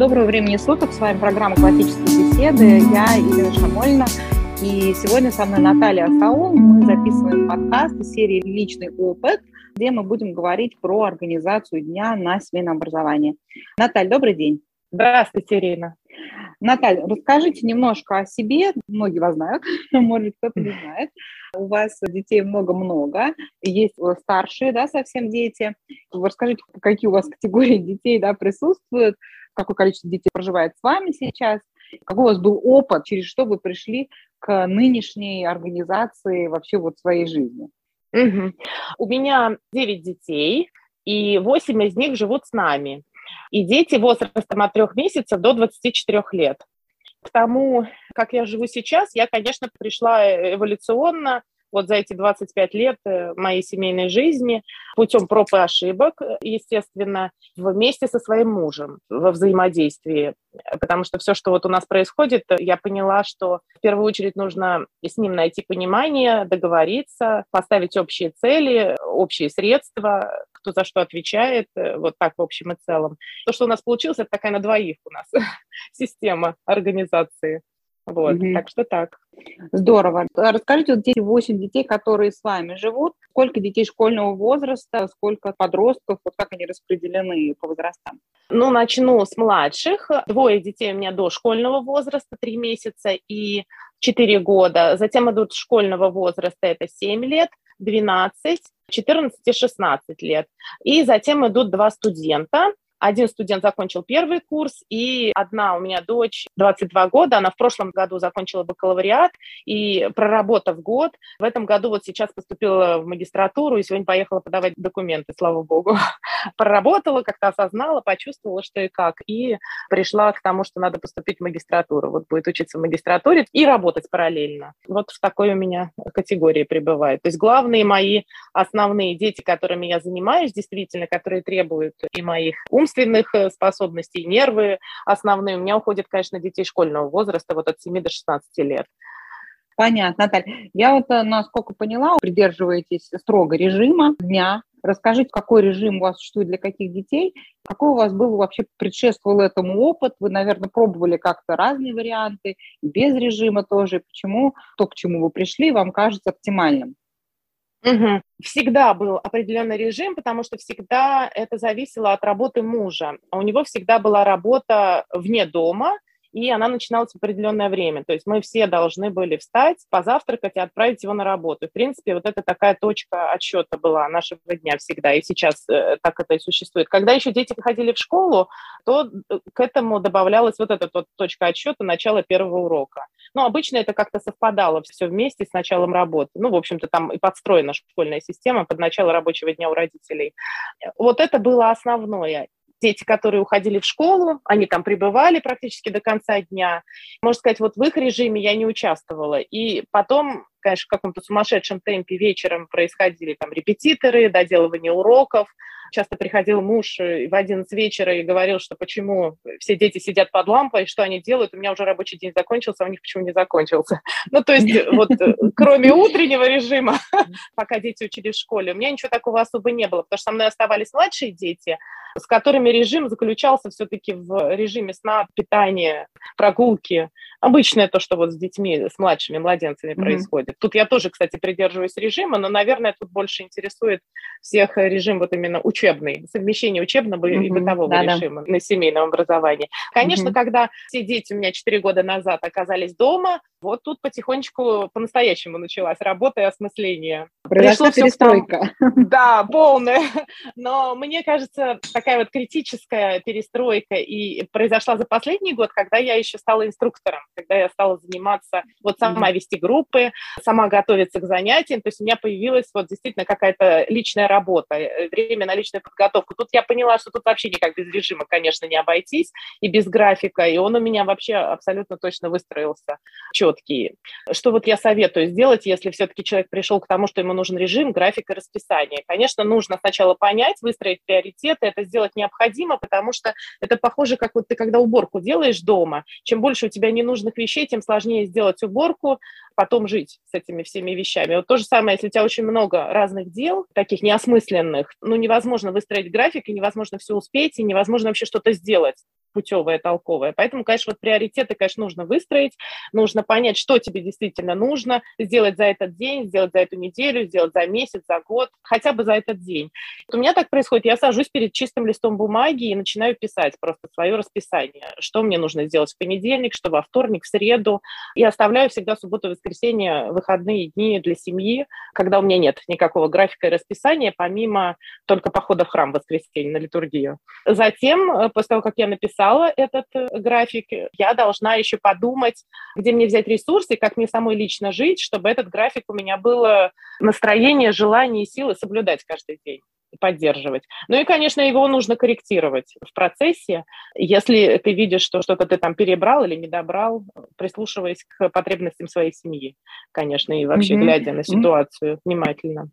Доброго времени суток. С вами программа «Классические беседы». Я Елена Шамольна. И сегодня со мной Наталья Асаул. Мы записываем подкаст из серии «Личный опыт», где мы будем говорить про организацию дня на семейном образовании. Наталья, добрый день. Здравствуйте, Ирина. Наталья, расскажите немножко о себе. Многие вас знают, может, кто-то не знает. У вас детей много-много, есть старшие, да, совсем дети. Расскажите, какие у вас категории детей, да, присутствуют, какое количество детей проживает с вами сейчас, какой у вас был опыт, через что вы пришли к нынешней организации вообще вот своей жизни? Угу. У меня 9 детей, и 8 из них живут с нами и дети возрастом от трех месяцев до 24 лет. К тому, как я живу сейчас, я, конечно, пришла эволюционно вот за эти 25 лет э, моей семейной жизни путем проб и ошибок, естественно, вместе со своим мужем во взаимодействии. Потому что все, что вот у нас происходит, я поняла, что в первую очередь нужно с ним найти понимание, договориться, поставить общие цели, общие средства, кто за что отвечает, э, вот так в общем и целом. То, что у нас получилось, это такая на двоих у нас система организации. Вот, угу. так что так. Здорово. Расскажите, вот эти 8 детей, которые с вами живут, сколько детей школьного возраста, сколько подростков, вот как они распределены по возрастам? Ну, начну с младших. Двое детей у меня до школьного возраста, 3 месяца и 4 года. Затем идут школьного возраста, это 7 лет, 12, 14 и 16 лет. И затем идут два студента. Один студент закончил первый курс, и одна у меня дочь, 22 года, она в прошлом году закончила бакалавриат, и проработав год, в этом году вот сейчас поступила в магистратуру, и сегодня поехала подавать документы, слава богу. Проработала, как-то осознала, почувствовала, что и как, и пришла к тому, что надо поступить в магистратуру. Вот будет учиться в магистратуре и работать параллельно. Вот в такой у меня категории пребывает. То есть главные мои основные дети, которыми я занимаюсь, действительно, которые требуют и моих ум умственных э, способностей, нервы основные. У меня уходят, конечно, детей школьного возраста, вот от 7 до 16 лет. Понятно, Наталья. Я вот, э, насколько поняла, придерживаетесь строго режима дня. Расскажите, какой режим у вас существует для каких детей? Какой у вас был вообще предшествовал этому опыт? Вы, наверное, пробовали как-то разные варианты, без режима тоже. Почему то, к чему вы пришли, вам кажется оптимальным? Угу. Всегда был определенный режим, потому что всегда это зависело от работы мужа. А у него всегда была работа вне дома, и она начиналась в определенное время. То есть мы все должны были встать, позавтракать и отправить его на работу. В принципе, вот это такая точка отсчета была нашего дня всегда, и сейчас э, так это и существует. Когда еще дети ходили в школу, то э, к этому добавлялась вот эта вот точка отсчета начала первого урока. Но обычно это как-то совпадало все вместе с началом работы. Ну, в общем-то, там и подстроена школьная система под начало рабочего дня у родителей. Вот это было основное дети, которые уходили в школу, они там пребывали практически до конца дня. Можно сказать, вот в их режиме я не участвовала. И потом, конечно, в каком-то сумасшедшем темпе вечером происходили там репетиторы, доделывание уроков, Часто приходил муж э, в 11 вечера и говорил, что почему все дети сидят под лампой, что они делают, у меня уже рабочий день закончился, а у них почему не закончился. Ну, то есть э, вот э, кроме утреннего режима, пока дети учились в школе, у меня ничего такого особо не было, потому что со мной оставались младшие дети, с которыми режим заключался все-таки в режиме сна, питания, прогулки. Обычное то, что вот с детьми, с младшими младенцами mm-hmm. происходит. Тут я тоже, кстати, придерживаюсь режима, но, наверное, тут больше интересует всех режим вот именно учебный, совмещение учебного mm-hmm. и бытового да, режима на семейном образовании. Конечно, mm-hmm. когда все дети у меня 4 года назад оказались дома, вот тут потихонечку по-настоящему началась работа и осмысление. Произошла перестройка. Да, полная. Но мне кажется, такая вот критическая перестройка и произошла за последний год, когда я еще стала инструктором, когда я стала заниматься, вот сама вести группы, сама готовиться к занятиям, то есть у меня появилась вот действительно какая-то личная работа, э, время на личную подготовку. Тут я поняла, что тут вообще никак без режима, конечно, не обойтись и без графика, и он у меня вообще абсолютно точно выстроился четкий. Что вот я советую сделать, если все-таки человек пришел к тому, что ему нужен режим, график и расписание? Конечно, нужно сначала понять, выстроить приоритеты, это сделать необходимо, потому что это похоже, как вот ты когда уборку делаешь дома, чем больше у тебя ненужных вещей, тем сложнее сделать уборку, потом жить с этими всеми вещами. Вот то же самое, если у тебя очень много разных дел, таких неосмысленных, ну, невозможно выстроить график, и невозможно все успеть, и невозможно вообще что-то сделать путевое, толковое. Поэтому, конечно, вот приоритеты, конечно, нужно выстроить, нужно понять, что тебе действительно нужно, сделать за этот день, сделать за эту неделю, сделать за месяц, за год, хотя бы за этот день. У меня так происходит, я сажусь перед чистым листом бумаги и начинаю писать просто свое расписание, что мне нужно сделать в понедельник, что во вторник, в среду. И оставляю всегда субботу, воскресенье, выходные дни для семьи, когда у меня нет никакого графика и расписания, помимо только похода в храм в воскресенье на литургию. Затем, э, после того, как я написала этот э, график, я должна еще подумать, где мне взять ресурсы, как мне самой лично жить, чтобы этот график у меня было настроение, желание и силы соблюдать каждый день поддерживать. Ну и, конечно, его нужно корректировать в процессе. Если ты видишь, что что-то ты там перебрал или не добрал, прислушиваясь к потребностям своей семьи, конечно, и вообще mm-hmm. глядя на ситуацию mm-hmm. внимательно.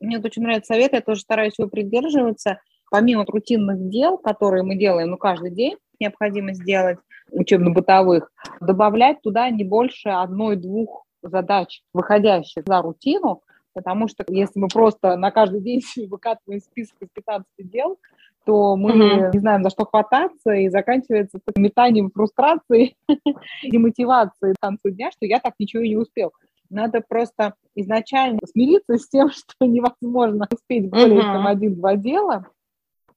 Мне очень нравится совет, я тоже стараюсь его придерживаться. Помимо рутинных дел, которые мы делаем ну, каждый день, необходимо сделать, учебно-бытовых, добавлять туда не больше одной-двух задач, выходящих за рутину, потому что если мы просто на каждый день выкатываем список из 15 дел, то мы mm-hmm. не знаем, за что хвататься, и заканчивается метанием фрустрации и мотивации к концу дня, что я так ничего и не успел. Надо просто изначально смириться с тем, что невозможно успеть более mm-hmm. чем один-два дела,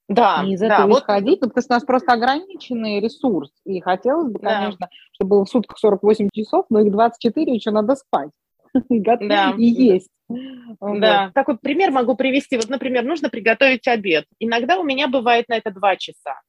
да, и из этого да, исходить, вот... ну, потому что у нас просто ограниченный ресурс, и хотелось бы, да. конечно, чтобы было в сутках 48 часов, но их 24 еще надо спать да. и есть. Да. Так вот пример могу привести. Вот, например, нужно приготовить обед. Иногда у меня бывает на это два часа.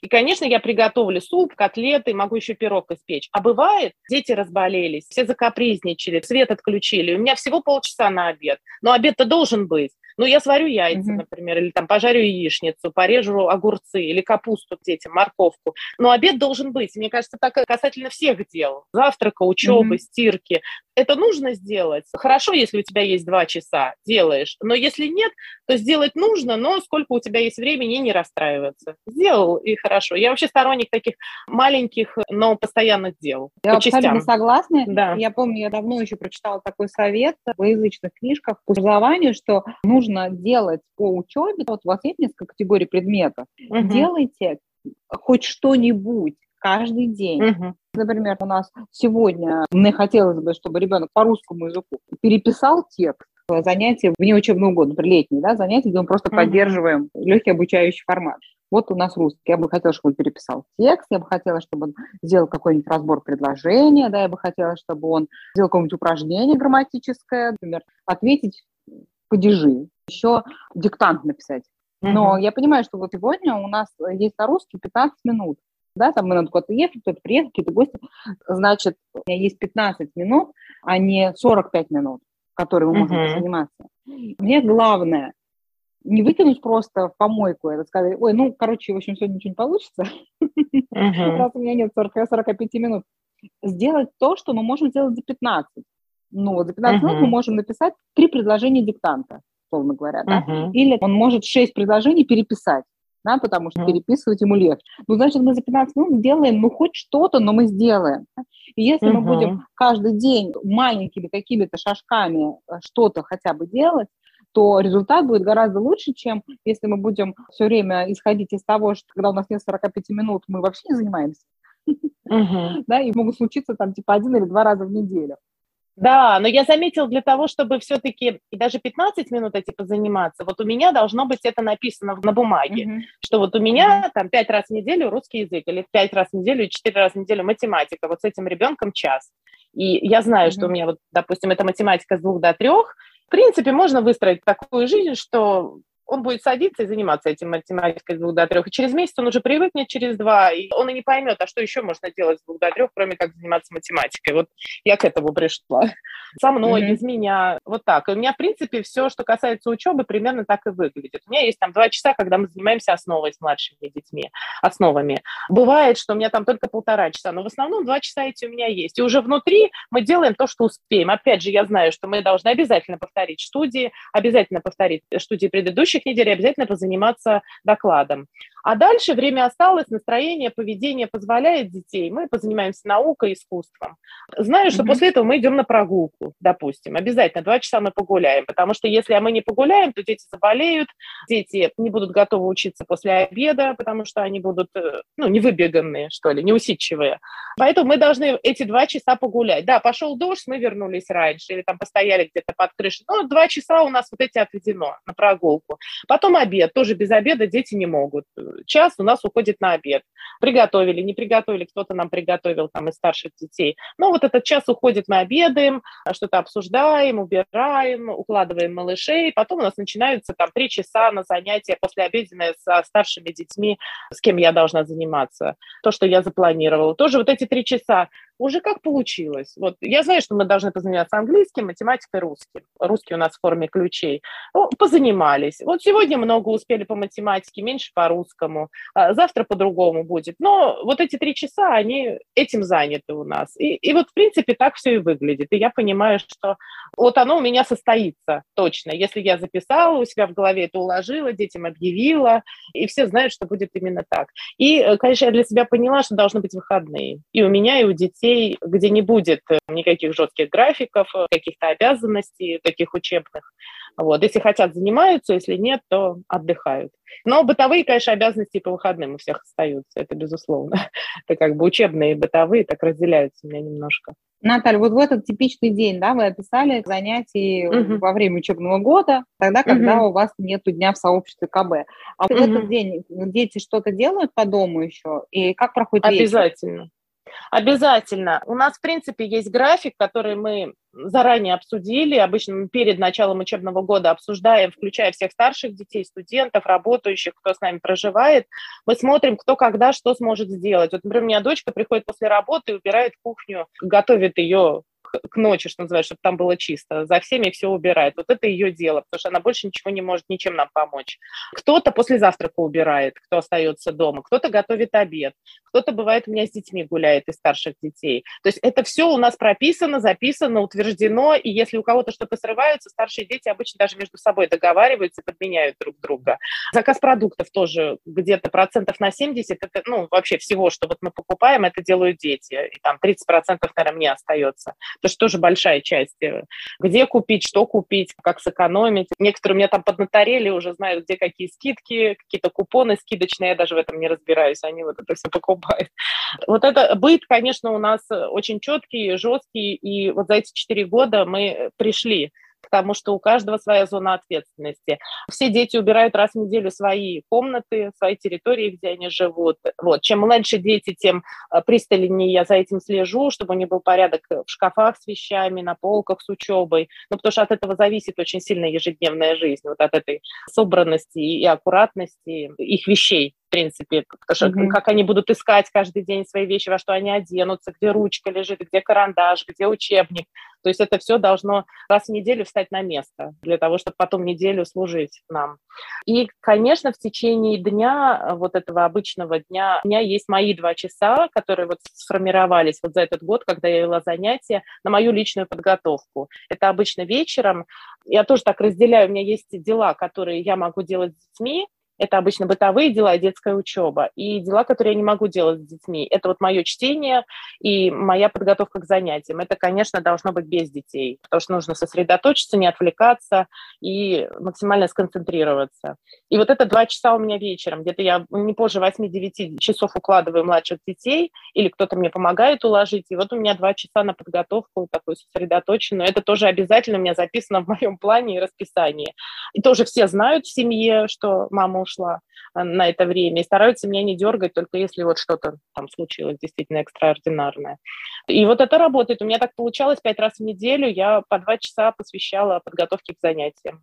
И, конечно, я приготовлю суп, котлеты, могу еще пирог испечь. А бывает, дети разболелись, все закапризничали, свет отключили. У меня всего полчаса на обед. Но обед-то должен быть. Ну, я сварю яйца, mm-hmm. например, или там пожарю яичницу, порежу огурцы или капусту детям, морковку. Но обед должен быть. Мне кажется, так касательно всех дел. Завтрака, учебы, mm-hmm. стирки. Это нужно сделать. Хорошо, если у тебя есть два часа, делаешь. Но если нет, то сделать нужно, но сколько у тебя есть времени, не расстраиваться. Сделал и хорошо. Я вообще сторонник таких маленьких, но постоянных дел. Я абсолютно согласна. Да. Я помню, я давно еще прочитала такой совет в язычных книжках по образованию, что нужно нужно делать по учебе, вот у вас есть несколько категорий предметов, угу. делайте хоть что-нибудь каждый день. Угу. Например, у нас сегодня мне хотелось бы, чтобы ребенок по русскому языку переписал текст, занятия вне учебного года, например, летние, да, занятия, где мы просто mm поддерживаем легкий обучающий формат. Вот у нас русский. Я бы хотела, чтобы он переписал текст, я бы хотела, чтобы он сделал какой-нибудь разбор предложения, да, я бы хотела, чтобы он сделал какое-нибудь упражнение грамматическое, например, ответить падежи, еще диктант написать. Но mm-hmm. я понимаю, что вот сегодня у нас есть на русский 15 минут. Да, там мы надо куда-то ехать, кто-то приехать, какие-то гости. Значит, у меня есть 15 минут, а не 45 минут, которые мы можем mm-hmm. заниматься. Мне главное не выкинуть просто в помойку это, сказать, ой, ну, короче, в общем, сегодня ничего не получится, uh-huh. раз у меня нет 40, 45 минут. Сделать то, что мы можем сделать за 15. Ну, вот за 15 uh-huh. минут мы можем написать три предложения диктанта условно говоря, да, uh-huh. или он может шесть предложений переписать, да, потому что uh-huh. переписывать ему легче. Ну, значит, мы за 15 минут сделаем, ну, хоть что-то, но мы сделаем. И если uh-huh. мы будем каждый день маленькими какими-то шажками э, что-то хотя бы делать, то результат будет гораздо лучше, чем если мы будем все время исходить из того, что когда у нас нет 45 минут, мы вообще не занимаемся. Uh-huh. Да, и могут случиться там типа один или два раза в неделю. Да, но я заметил для того, чтобы все-таки и даже 15 минут эти позаниматься, вот у меня должно быть это написано на бумаге, mm-hmm. что вот у меня mm-hmm. там 5 раз в неделю русский язык, или 5 раз в неделю, 4 раза в неделю математика, вот с этим ребенком час. И я знаю, mm-hmm. что у меня вот, допустим, это математика с двух до трех, в принципе, можно выстроить такую жизнь, что он будет садиться и заниматься этим математикой с двух до трех. И через месяц он уже привыкнет, через два, и он и не поймет, а что еще можно делать с двух до трех, кроме как заниматься математикой. Вот я к этому пришла. Со мной, mm-hmm. без меня, вот так. И у меня, в принципе, все, что касается учебы, примерно так и выглядит. У меня есть там два часа, когда мы занимаемся основой с младшими детьми, основами. Бывает, что у меня там только полтора часа, но в основном два часа эти у меня есть. И уже внутри мы делаем то, что успеем. Опять же, я знаю, что мы должны обязательно повторить студии, обязательно повторить студии предыдущих недель, обязательно позаниматься докладом. А дальше время осталось, настроение, поведение позволяет детей. Мы позанимаемся наукой, искусством. Знаю, что mm-hmm. после этого мы идем на прогулку, допустим. Обязательно два часа мы погуляем, потому что если мы не погуляем, то дети заболеют, дети не будут готовы учиться после обеда, потому что они будут, э, ну, невыбеганные, что ли, неусидчивые. Поэтому мы должны эти два часа погулять. Да, пошел дождь, мы вернулись раньше, или там постояли где-то под крышей. Ну, два часа у нас вот эти отведено на прогулку. Потом обед. Тоже без обеда дети не могут. Час у нас уходит на обед. Приготовили, не приготовили, кто-то нам приготовил там из старших детей. Ну, вот этот час уходит, мы обедаем, что-то обсуждаем, убираем, укладываем малышей. Потом у нас начинаются там три часа на занятия после обеденное со старшими детьми, с кем я должна заниматься. То, что я запланировала. Тоже вот эти три часа уже как получилось. Вот я знаю, что мы должны позаниматься английским, математикой, русским. Русский у нас в форме ключей. Ну, позанимались. Вот сегодня много успели по математике, меньше по русскому. А завтра по-другому будет. Но вот эти три часа, они этим заняты у нас. И, и вот, в принципе, так все и выглядит. И я понимаю, что вот оно у меня состоится точно. Если я записала у себя в голове это уложила, детям объявила, и все знают, что будет именно так. И, э, конечно, я для себя поняла, что должны быть выходные. И у меня, и у детей, где не будет э, никаких жестких графиков, э, каких-то обязанностей таких учебных. Вот. Если хотят, занимаются, если нет, то отдыхают. Но бытовые, конечно, обязанности по выходным у всех остаются, это безусловно. Это как бы учебные и бытовые так разделяются у меня немножко. Наталья, вот в этот типичный день, да, вы описали занятия угу. во время учебного года, тогда, когда угу. у вас нет дня в сообществе КБ. А угу. в этот день дети что-то делают по дому еще? И как проходит Обязательно. Вечер? Обязательно. У нас, в принципе, есть график, который мы заранее обсудили. Обычно мы перед началом учебного года обсуждаем, включая всех старших детей, студентов, работающих, кто с нами проживает. Мы смотрим, кто когда что сможет сделать. Вот, например, у меня дочка приходит после работы убирает кухню, готовит ее к ночи, что называется, чтобы там было чисто. За всеми все убирает. Вот это ее дело, потому что она больше ничего не может ничем нам помочь. Кто-то после завтрака убирает, кто остается дома, кто-то готовит обед, кто-то бывает у меня с детьми гуляет из старших детей. То есть это все у нас прописано, записано, утверждено, и если у кого-то что-то срывается, старшие дети обычно даже между собой договариваются, подменяют друг друга. Заказ продуктов тоже где-то процентов на 70, это, ну, вообще всего, что вот мы покупаем, это делают дети, и там 30 процентов, наверное, мне остается это же тоже большая часть. Э, где купить, что купить, как сэкономить. Некоторые у меня там поднаторели, уже знают, где какие скидки, какие-то купоны скидочные, я даже в этом не разбираюсь, они вот это все покупают. Вот это быт, конечно, у нас очень четкий, жесткий, и вот за эти четыре года мы пришли потому что у каждого своя зона ответственности. Все дети убирают раз в неделю свои комнаты, свои территории, где они живут. Вот. Чем младше дети, тем э, пристальнее я за этим слежу, чтобы у них был порядок в шкафах с вещами, на полках с учебой. Ну, потому что от этого зависит очень сильно ежедневная жизнь, вот от этой собранности и аккуратности их вещей принципе, потому что mm-hmm. как они будут искать каждый день свои вещи, во что они оденутся, где ручка лежит, где карандаш, где учебник. То есть это все должно раз в неделю встать на место для того, чтобы потом неделю служить нам. И, конечно, в течение дня, вот этого обычного дня, у меня есть мои два часа, которые вот сформировались вот за этот год, когда я вела занятия, на мою личную подготовку. Это обычно вечером. Я тоже так разделяю, у меня есть дела, которые я могу делать с детьми, это обычно бытовые дела детская учеба. И дела, которые я не могу делать с детьми, это вот мое чтение и моя подготовка к занятиям. Это, конечно, должно быть без детей, потому что нужно сосредоточиться, не отвлекаться и максимально сконцентрироваться. И вот это два часа у меня вечером, где-то я не позже 8-9 часов укладываю младших детей, или кто-то мне помогает уложить, и вот у меня два часа на подготовку такую сосредоточенную. Это тоже обязательно у меня записано в моем плане и расписании. И тоже все знают в семье, что мама ушла э, на это время, и стараются меня не дергать, только если вот что-то там случилось действительно экстраординарное. И вот это работает. У меня так получалось пять раз в неделю, я по два часа посвящала подготовке к занятиям.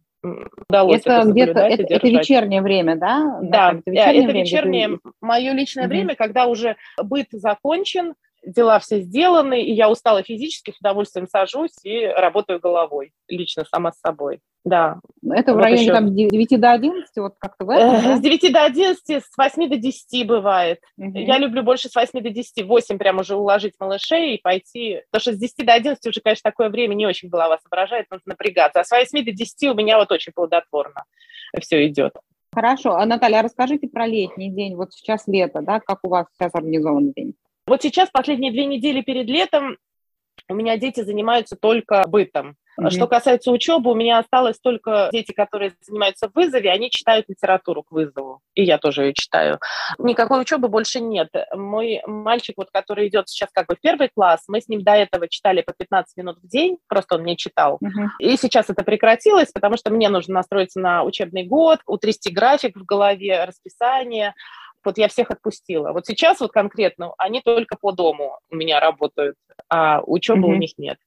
Удалось это, это где-то это, это вечернее время, да? Да, это вечернее, это вечернее мое личное mm-hmm. время, когда уже быт закончен, дела все сделаны, и я устала физически, с удовольствием сажусь и работаю головой, лично сама с собой. Да. Это вот в районе еще... там, 9 до 11, вот как-то в этом, да? С 9 до 11, с 8 до 10 бывает. Угу. Я люблю больше с 8 до 10, 8 прям уже уложить малышей и пойти. Потому что с 10 до 11 уже, конечно, такое время не очень голова соображает, нужно напрягаться. А с 8 до 10 у меня вот очень плодотворно все идет. Хорошо. А, Наталья, а расскажите про летний день. Вот сейчас лето, да? Как у вас сейчас организован день? Вот сейчас, последние две недели перед летом, у меня дети занимаются только бытом. Mm-hmm. Что касается учебы, у меня осталось только дети, которые занимаются в вызове, они читают литературу к вызову, и я тоже ее читаю. Никакой учебы больше нет. Мой мальчик, вот, который идет сейчас как бы в первый класс, мы с ним до этого читали по 15 минут в день, просто он мне читал. Mm-hmm. И сейчас это прекратилось, потому что мне нужно настроиться на учебный год, утрясти график в голове, расписание, вот я всех отпустила. Вот сейчас вот конкретно они только по дому у меня работают, а учебы mm-hmm. у них нет.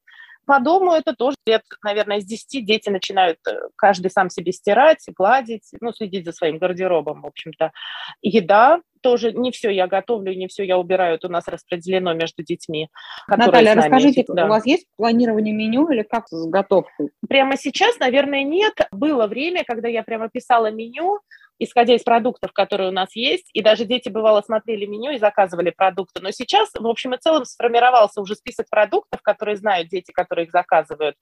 По дому это тоже лет, наверное, с 10 дети начинают э, каждый сам себе стирать, гладить, ну, следить за своим гардеробом, в общем-то. Еда тоже, не все я готовлю, не все я убираю, это у нас распределено между детьми. Наталья, расскажите, да. у вас есть планирование меню или как с готовкой? Прямо сейчас, наверное, нет. Было время, когда я прямо писала меню, исходя из продуктов, которые у нас есть, и даже дети, бывало, смотрели меню и заказывали продукты. Но сейчас, в общем и целом, сформировался уже список продуктов, которые знают дети, которые их заказывают,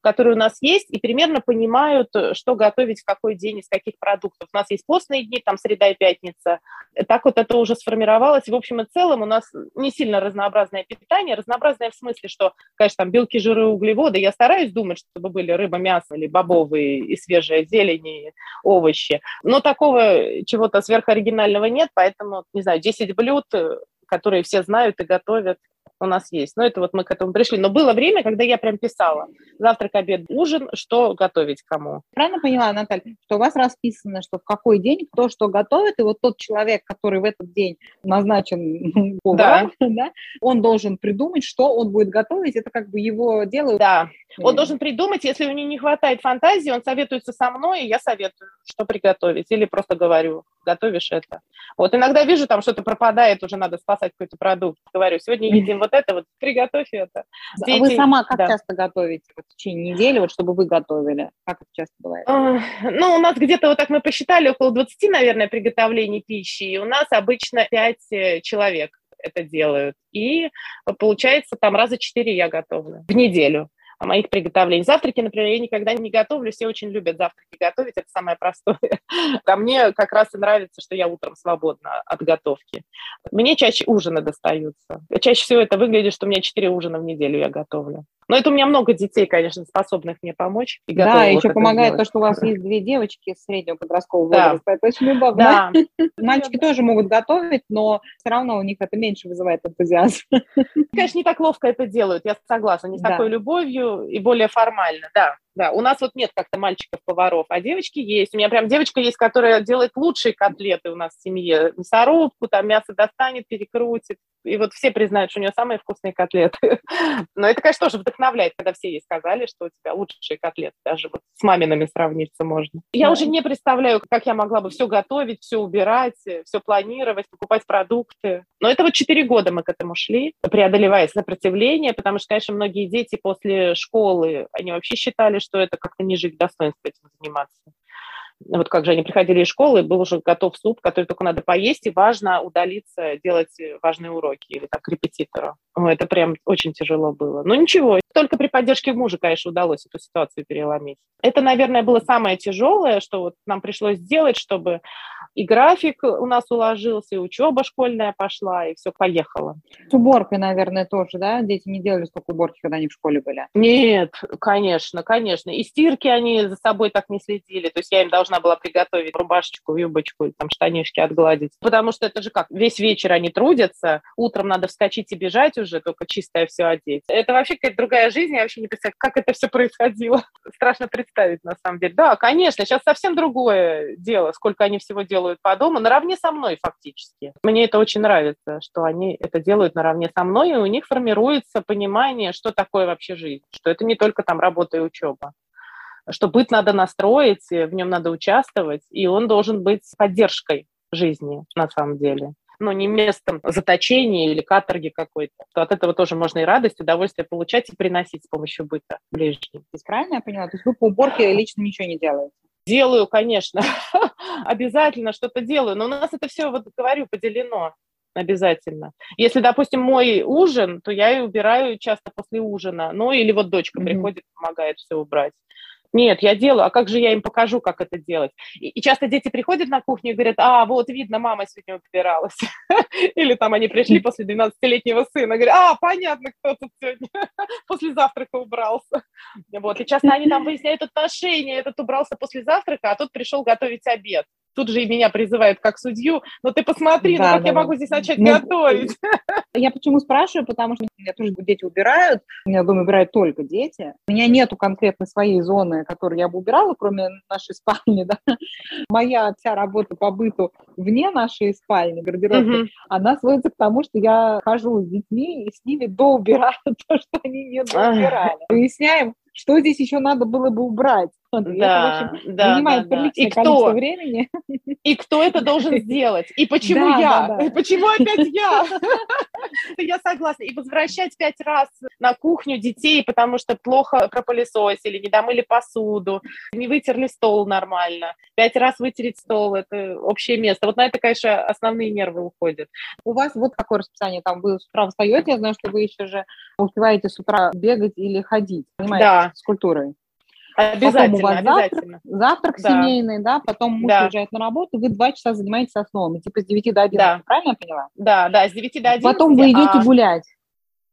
которые у нас есть, и примерно понимают, что готовить в какой день из каких продуктов. У нас есть постные дни, там среда и пятница. Так вот это уже сформировалось. И, в общем и целом, у нас не сильно разнообразное питание. Разнообразное в смысле, что, конечно, там белки, жиры, углеводы. Я стараюсь думать, чтобы были рыба, мясо или бобовые и зелень, и овощи. Но так такого чего-то сверхоригинального нет, поэтому, не знаю, 10 блюд, э, которые все знают и готовят, у нас есть. Но это вот мы к этому пришли. Но было время, когда я прям писала завтрак, обед, ужин, что готовить кому. Правильно поняла, Наталья, что у вас расписано, что в какой день кто что готовит, и вот тот человек, который в этот день назначен поваром, да. да, он должен придумать, что он будет готовить, это как бы его дело. Да, он должен придумать, если у него не хватает фантазии, он советуется со мной, и я советую, что приготовить, или просто говорю, готовишь это. Вот иногда вижу, там что-то пропадает, уже надо спасать какой-то продукт. Говорю, сегодня едим вот это, вот приготовь это. Дети... А вы сама как да. часто готовите? Вот в течение недели, вот чтобы вы готовили? Как это часто бывает? Ну, у нас где-то вот так мы посчитали, около 20, наверное, приготовлений пищи, и у нас обычно 5 э, человек это делают. И получается, там раза четыре я готовлю в неделю моих приготовлений. Завтраки, например, я никогда не готовлю, все очень любят завтраки готовить, это самое простое. А мне как раз и нравится, что я утром свободна от готовки. Мне чаще ужины достаются. Чаще всего это выглядит, что у меня 4 ужина в неделю я готовлю. Но это у меня много детей, конечно, способных мне помочь. И да, еще помогает сделать. то, что у вас есть две девочки среднего подросткового да. возраста. Это очень любовно. Да. Мальчики тоже могут готовить, но все равно у них это меньше вызывает энтузиазм. Конечно, не так ловко это делают, я согласна, не с да. такой любовью и более формально, да. Да, у нас вот нет как-то мальчиков-поваров, а девочки есть. У меня прям девочка есть, которая делает лучшие котлеты у нас в семье. Мясорубку, там мясо достанет, перекрутит. И вот все признают, что у нее самые вкусные котлеты. Но это, конечно, тоже вдохновляет, когда все ей сказали, что у тебя лучшие котлеты. Даже вот с мамиными сравниться можно. Я уже не представляю, как я могла бы все готовить, все убирать, все планировать, покупать продукты. Но это вот четыре года мы к этому шли, преодолевая сопротивление, потому что, конечно, многие дети после школы, они вообще считали, что это как-то ниже их достоинства этим заниматься. Вот как же они приходили из школы, был уже готов суп, который только надо поесть, и важно удалиться, делать важные уроки или так к репетитору. Это прям очень тяжело было. Но ничего, только при поддержке мужа, конечно, удалось эту ситуацию переломить. Это, наверное, было самое тяжелое, что вот нам пришлось сделать, чтобы и график у нас уложился, и учеба школьная пошла, и все поехало. С уборкой, наверное, тоже, да? Дети не делали столько уборки, когда они в школе были? Нет, конечно, конечно. И стирки они за собой так не следили. То есть я им должна была приготовить рубашечку, юбочку, там штанишки отгладить. Потому что это же как, весь вечер они трудятся, утром надо вскочить и бежать уже, только чистое все одеть. Это вообще какая-то другая жизнь, я вообще не представляю, как это все происходило. Страшно представить, на самом деле. Да, конечно, сейчас совсем другое дело, сколько они всего делают по дому, наравне со мной фактически. Мне это очень нравится, что они это делают наравне со мной, и у них формируется понимание, что такое вообще жизнь, что это не только там работа и учеба что быт надо настроить, в нем надо участвовать, и он должен быть поддержкой жизни на самом деле ну, не местом заточения или каторги какой-то, то от этого тоже можно и радость, удовольствие получать и приносить с помощью быта ближним. Правильно я поняла? То есть вы по уборке лично ничего не делаете? Делаю, конечно, обязательно что-то делаю, но у нас это все, вот говорю, поделено обязательно. Если, допустим, мой ужин, то я и убираю часто после ужина. Ну, или вот дочка mm-hmm. приходит, помогает все убрать. Нет, я делаю, а как же я им покажу, как это делать? И, и часто дети приходят на кухню и говорят, а, вот видно, мама сегодня убиралась. Или там они пришли после 12-летнего сына, говорят, а, понятно, кто тут сегодня после завтрака убрался. Вот, и часто они там выясняют отношения, этот убрался после завтрака, а тот пришел готовить обед тут же и меня призывают как судью, но ты посмотри, ну да, ну как да, я могу здесь начать ну, готовить? Я почему спрашиваю, потому что меня тоже дети убирают, у меня дома убирают только дети. У меня нету конкретно своей зоны, которую я бы убирала, кроме нашей спальни, да. Моя вся работа по быту вне нашей спальни, гардеробной, угу. она сводится к тому, что я хожу с детьми и с ними доубираю то, что они не доубирали. Выясняем, что здесь еще надо было бы убрать. Да, это, да, занимает да, приличное да. И количество кто? времени. И кто это должен сделать? И почему да, я? Да, да. И почему опять я? Я согласна. И возвращать пять раз на кухню детей, потому что плохо пропылесосили, не домыли посуду, не вытерли стол нормально. Пять раз вытереть стол – это общее место. Вот на это, конечно, основные нервы уходят. У вас вот такое расписание, там вы с утра встаете, я знаю, что вы еще же успеваете с утра бегать или ходить, понимаете, да. с культурой. Обязательно, потом у вас обязательно. Завтрак, завтрак да. семейный, да, потом муж да. уезжает на работу, вы два часа занимаетесь основами, типа с 9 до 11, да. правильно я поняла? Да, да, с 9 до 11. Потом вы идете а... гулять.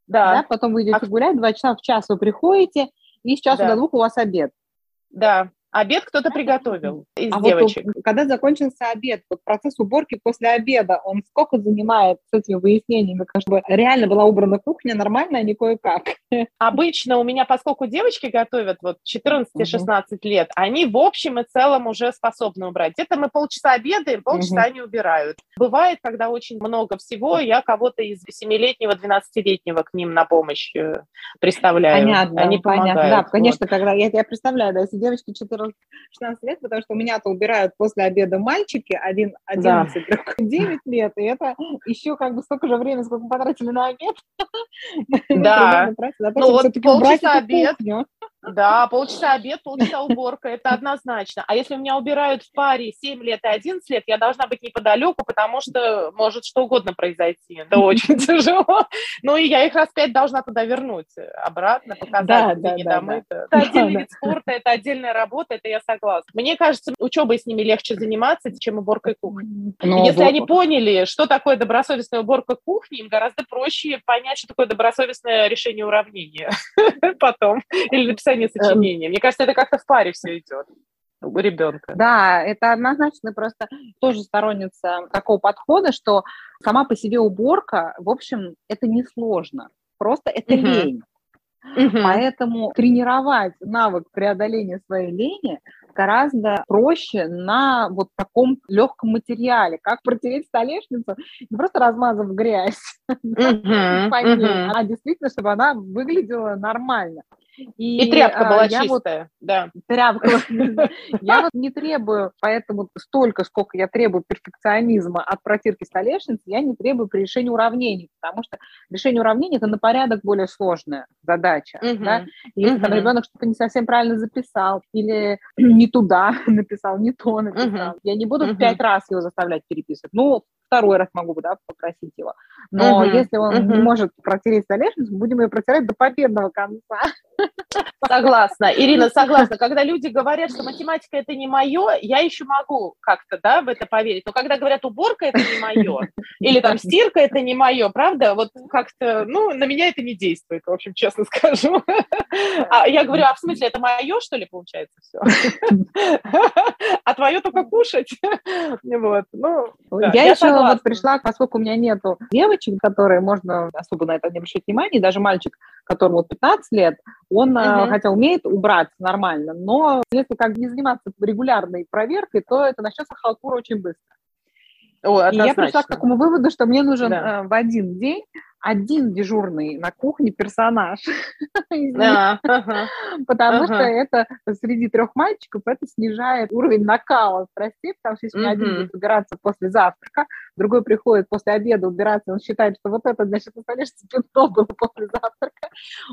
Да. да. Потом вы идете а... гулять, два часа в час вы приходите, и с часу да. до двух у вас обед. Да, Обед кто-то приготовил из а девочек. Вот, когда закончился обед, вот процесс уборки после обеда, он сколько занимает с этими выяснениями, как бы реально была убрана кухня нормально, а не кое-как? Обычно у меня, поскольку девочки готовят вот 14-16 угу. лет, они в общем и целом уже способны убрать. Где-то мы полчаса обедаем, полчаса угу. они убирают. Бывает, когда очень много всего, я кого-то из 7-летнего, 12-летнего к ним на помощь э, представляю. Понятно, они понятно. Помогают. Да, конечно, вот. когда я, я представляю, да, если девочки 14 16 лет, потому что у меня-то убирают после обеда мальчики, один 11, да. другой 9 лет, и это еще как бы столько же времени, сколько мы потратили на обед. Да, ну вот полчаса обед, да, полчаса обед, полчаса уборка, это однозначно. А если у меня убирают в паре 7 лет и 11 лет, я должна быть неподалеку, потому что может что угодно произойти. Это очень тяжело. Ну и я их раз пять должна туда вернуть обратно, показать, да, где да, не да, домыто. Да. Это отдельный да, вид спорта, это отдельная работа, это я согласна. Мне кажется, учебой с ними легче заниматься, чем уборкой кухни. Но ну, если вот... они поняли, что такое добросовестная уборка кухни, им гораздо проще понять, что такое добросовестное решение уравнения потом. Или написать написание эм. сочинения. Мне кажется, это как-то в паре все идет у ребенка. Да, это однозначно просто тоже сторонница такого подхода, что сама по себе уборка, в общем, это несложно. Просто это угу. лень. Угу. Поэтому тренировать навык преодоления своей лени гораздо проще на вот таком легком материале, как протереть столешницу, не просто размазав грязь, а действительно, чтобы она выглядела нормально. И, и тряпка а, была чистая, вот, да. Тряпка. Я вот не требую, поэтому столько, сколько я требую перфекционизма от протирки столешницы, я не требую при решении уравнений, потому что решение уравнений – это на порядок более сложная задача. Да? Если там ребенок что-то не совсем правильно записал или не туда написал, не то написал, я не буду в пять раз его заставлять переписывать. Ну, второй раз могу да, попросить его. Но если он не может протереть столешницу, будем ее протирать до победного конца. Согласна. Ирина, согласна. Когда люди говорят, что математика это не мое, я еще могу как-то да, в это поверить. Но когда говорят, уборка это не мое, или там стирка это не мое, правда, вот как-то, ну, на меня это не действует, в общем, честно скажу. А я говорю, а в смысле, это мое, что ли, получается все? А твое только кушать? Вот, ну, я еще вот пришла, поскольку у меня нету девочек, которые можно особо на это не обращать внимания, даже мальчик, которому 15 лет, он, uh-huh. хотя умеет убрать нормально, но если как не заниматься регулярной проверкой, то это начнется халтура очень быстро. О, и я пришла к такому выводу, что мне нужен да. э, в один день один дежурный на кухне персонаж. Потому что это среди трех мальчиков это снижает уровень накала страстей, потому что если один будет убираться после завтрака, другой приходит после обеда убираться, он считает, что вот это, значит, столешнице пятно было после завтрака,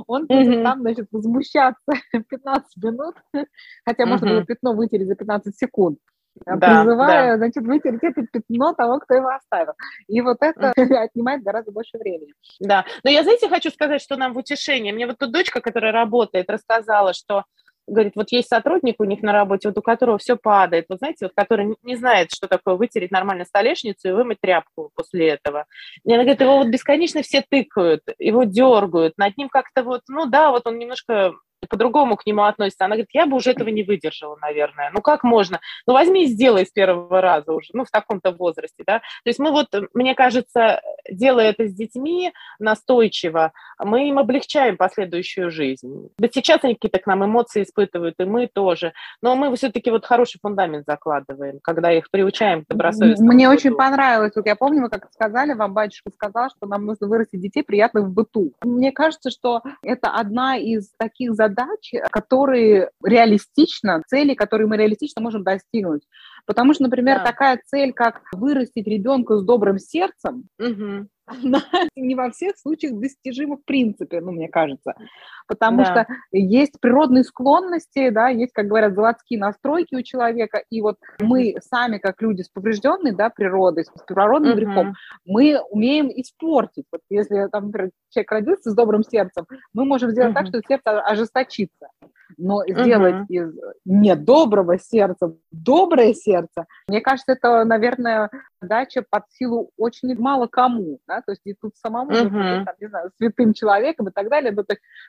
он там, значит, возмущаться 15 минут, хотя можно было пятно вытереть за 15 секунд да, призывая, да. значит, вытереть это пятно того, кто его оставил. И вот это отнимает гораздо больше времени. Да, но я, знаете, хочу сказать, что нам в утешение. Мне вот тут дочка, которая работает, рассказала, что говорит, вот есть сотрудник у них на работе, вот у которого все падает, вот знаете, вот который не знает, что такое вытереть нормально столешницу и вымыть тряпку после этого. И она говорит, его вот бесконечно все тыкают, его дергают, над ним как-то вот, ну да, вот он немножко по-другому к нему относится. Она говорит, я бы уже этого не выдержала, наверное. Ну как можно? Ну возьми и сделай с первого раза уже, ну в таком-то возрасте, да. То есть мы вот, мне кажется, делая это с детьми настойчиво, мы им облегчаем последующую жизнь. Да сейчас они какие-то к нам эмоции испытывают, и мы тоже. Но мы все-таки вот хороший фундамент закладываем, когда их приучаем к добросовестному Мне очень понравилось. Вот я помню, вы как сказали, вам батюшка сказал, что нам нужно вырастить детей приятных в быту. Мне кажется, что это одна из таких задач, задач, которые реалистично, цели, которые мы реалистично можем достигнуть. Потому что, например, да. такая цель, как вырастить ребенка с добрым сердцем, угу. она не во всех случаях достижима в принципе, ну, мне кажется. Потому да. что есть природные склонности, да, есть, как говорят, заводские настройки у человека, и вот мы сами, как люди с поврежденной, да, природой, с природным грехом, мы умеем испортить. Вот если, там, например, человек родился с добрым сердцем, мы можем сделать uh так, что сердце ожесточится но сделать uh-huh. из недоброго сердца доброе сердце, мне кажется, это, наверное, задача под силу очень мало кому, да, то есть и тут самому, uh-huh. там, не знаю, святым человеком и так далее, но,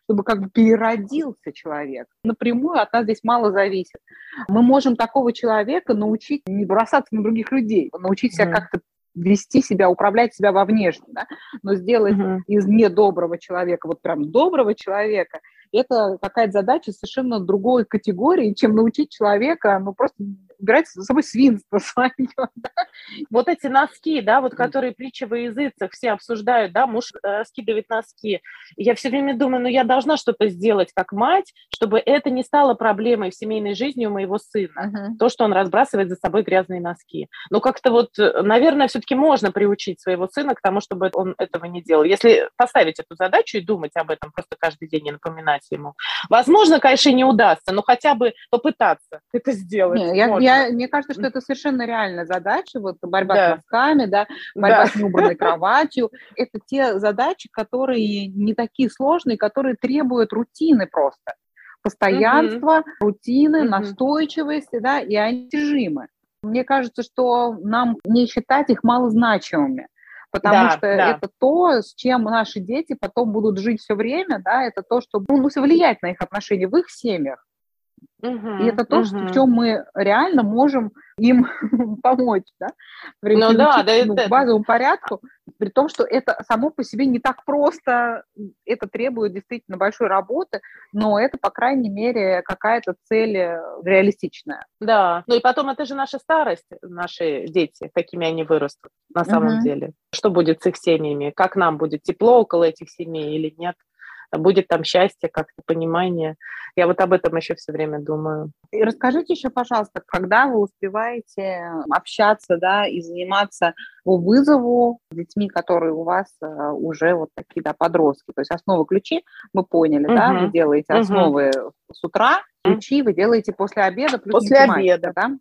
чтобы как бы переродился человек. Напрямую от нас здесь мало зависит. Мы можем такого человека научить не бросаться на других людей, научить себя uh-huh. как-то вести себя, управлять себя во внешнем, да? но сделать uh-huh. из недоброго человека вот прям доброго человека, это какая-то задача совершенно другой категории, чем научить человека, ну, просто убирать за собой свинство свое. Да? Вот эти носки, да, вот которые притчи во языцах все обсуждают, да, муж э, скидывает носки. Я все время думаю, ну, я должна что-то сделать как мать, чтобы это не стало проблемой в семейной жизни у моего сына. Uh-huh. То, что он разбрасывает за собой грязные носки. Ну, как-то вот, э, наверное, все-таки можно приучить своего сына к тому, чтобы он этого не делал. Если поставить эту задачу и думать об этом просто каждый день и напоминать ему. Возможно, конечно, не удастся, но хотя бы попытаться это сделать. Не, я, я, мне кажется, что это совершенно реальная задача, вот борьба да. с носками, да, борьба да. с неубранной кроватью. Это те задачи, которые не такие сложные, которые требуют рутины просто. Постоянства, угу. рутины, угу. настойчивости, да, и они достижимы. Мне кажется, что нам не считать их малозначимыми потому да, что да. это то, с чем наши дети потом будут жить все время, да, это то, что ну, влиять на их отношения в их семьях. Угу, и это то, угу. что, в чем мы реально можем им помочь, да, ну, да, да, ну, это... базовому порядку, при том, что это само по себе не так просто, это требует действительно большой работы, но это, по крайней мере, какая-то цель э, реалистичная. Да, ну и потом это же наша старость, наши дети, какими они вырастут на самом угу. деле. Что будет с их семьями, как нам будет тепло около этих семей или нет будет там счастье, как-то понимание. Я вот об этом еще все время думаю. И расскажите еще, пожалуйста, когда вы успеваете общаться, да, и заниматься по вызову с детьми, которые у вас э, уже вот такие, да, подростки. То есть основы ключи мы поняли, uh-huh. да, вы делаете основы uh-huh. с утра, ключи вы делаете после обеда плюс После обеда. да?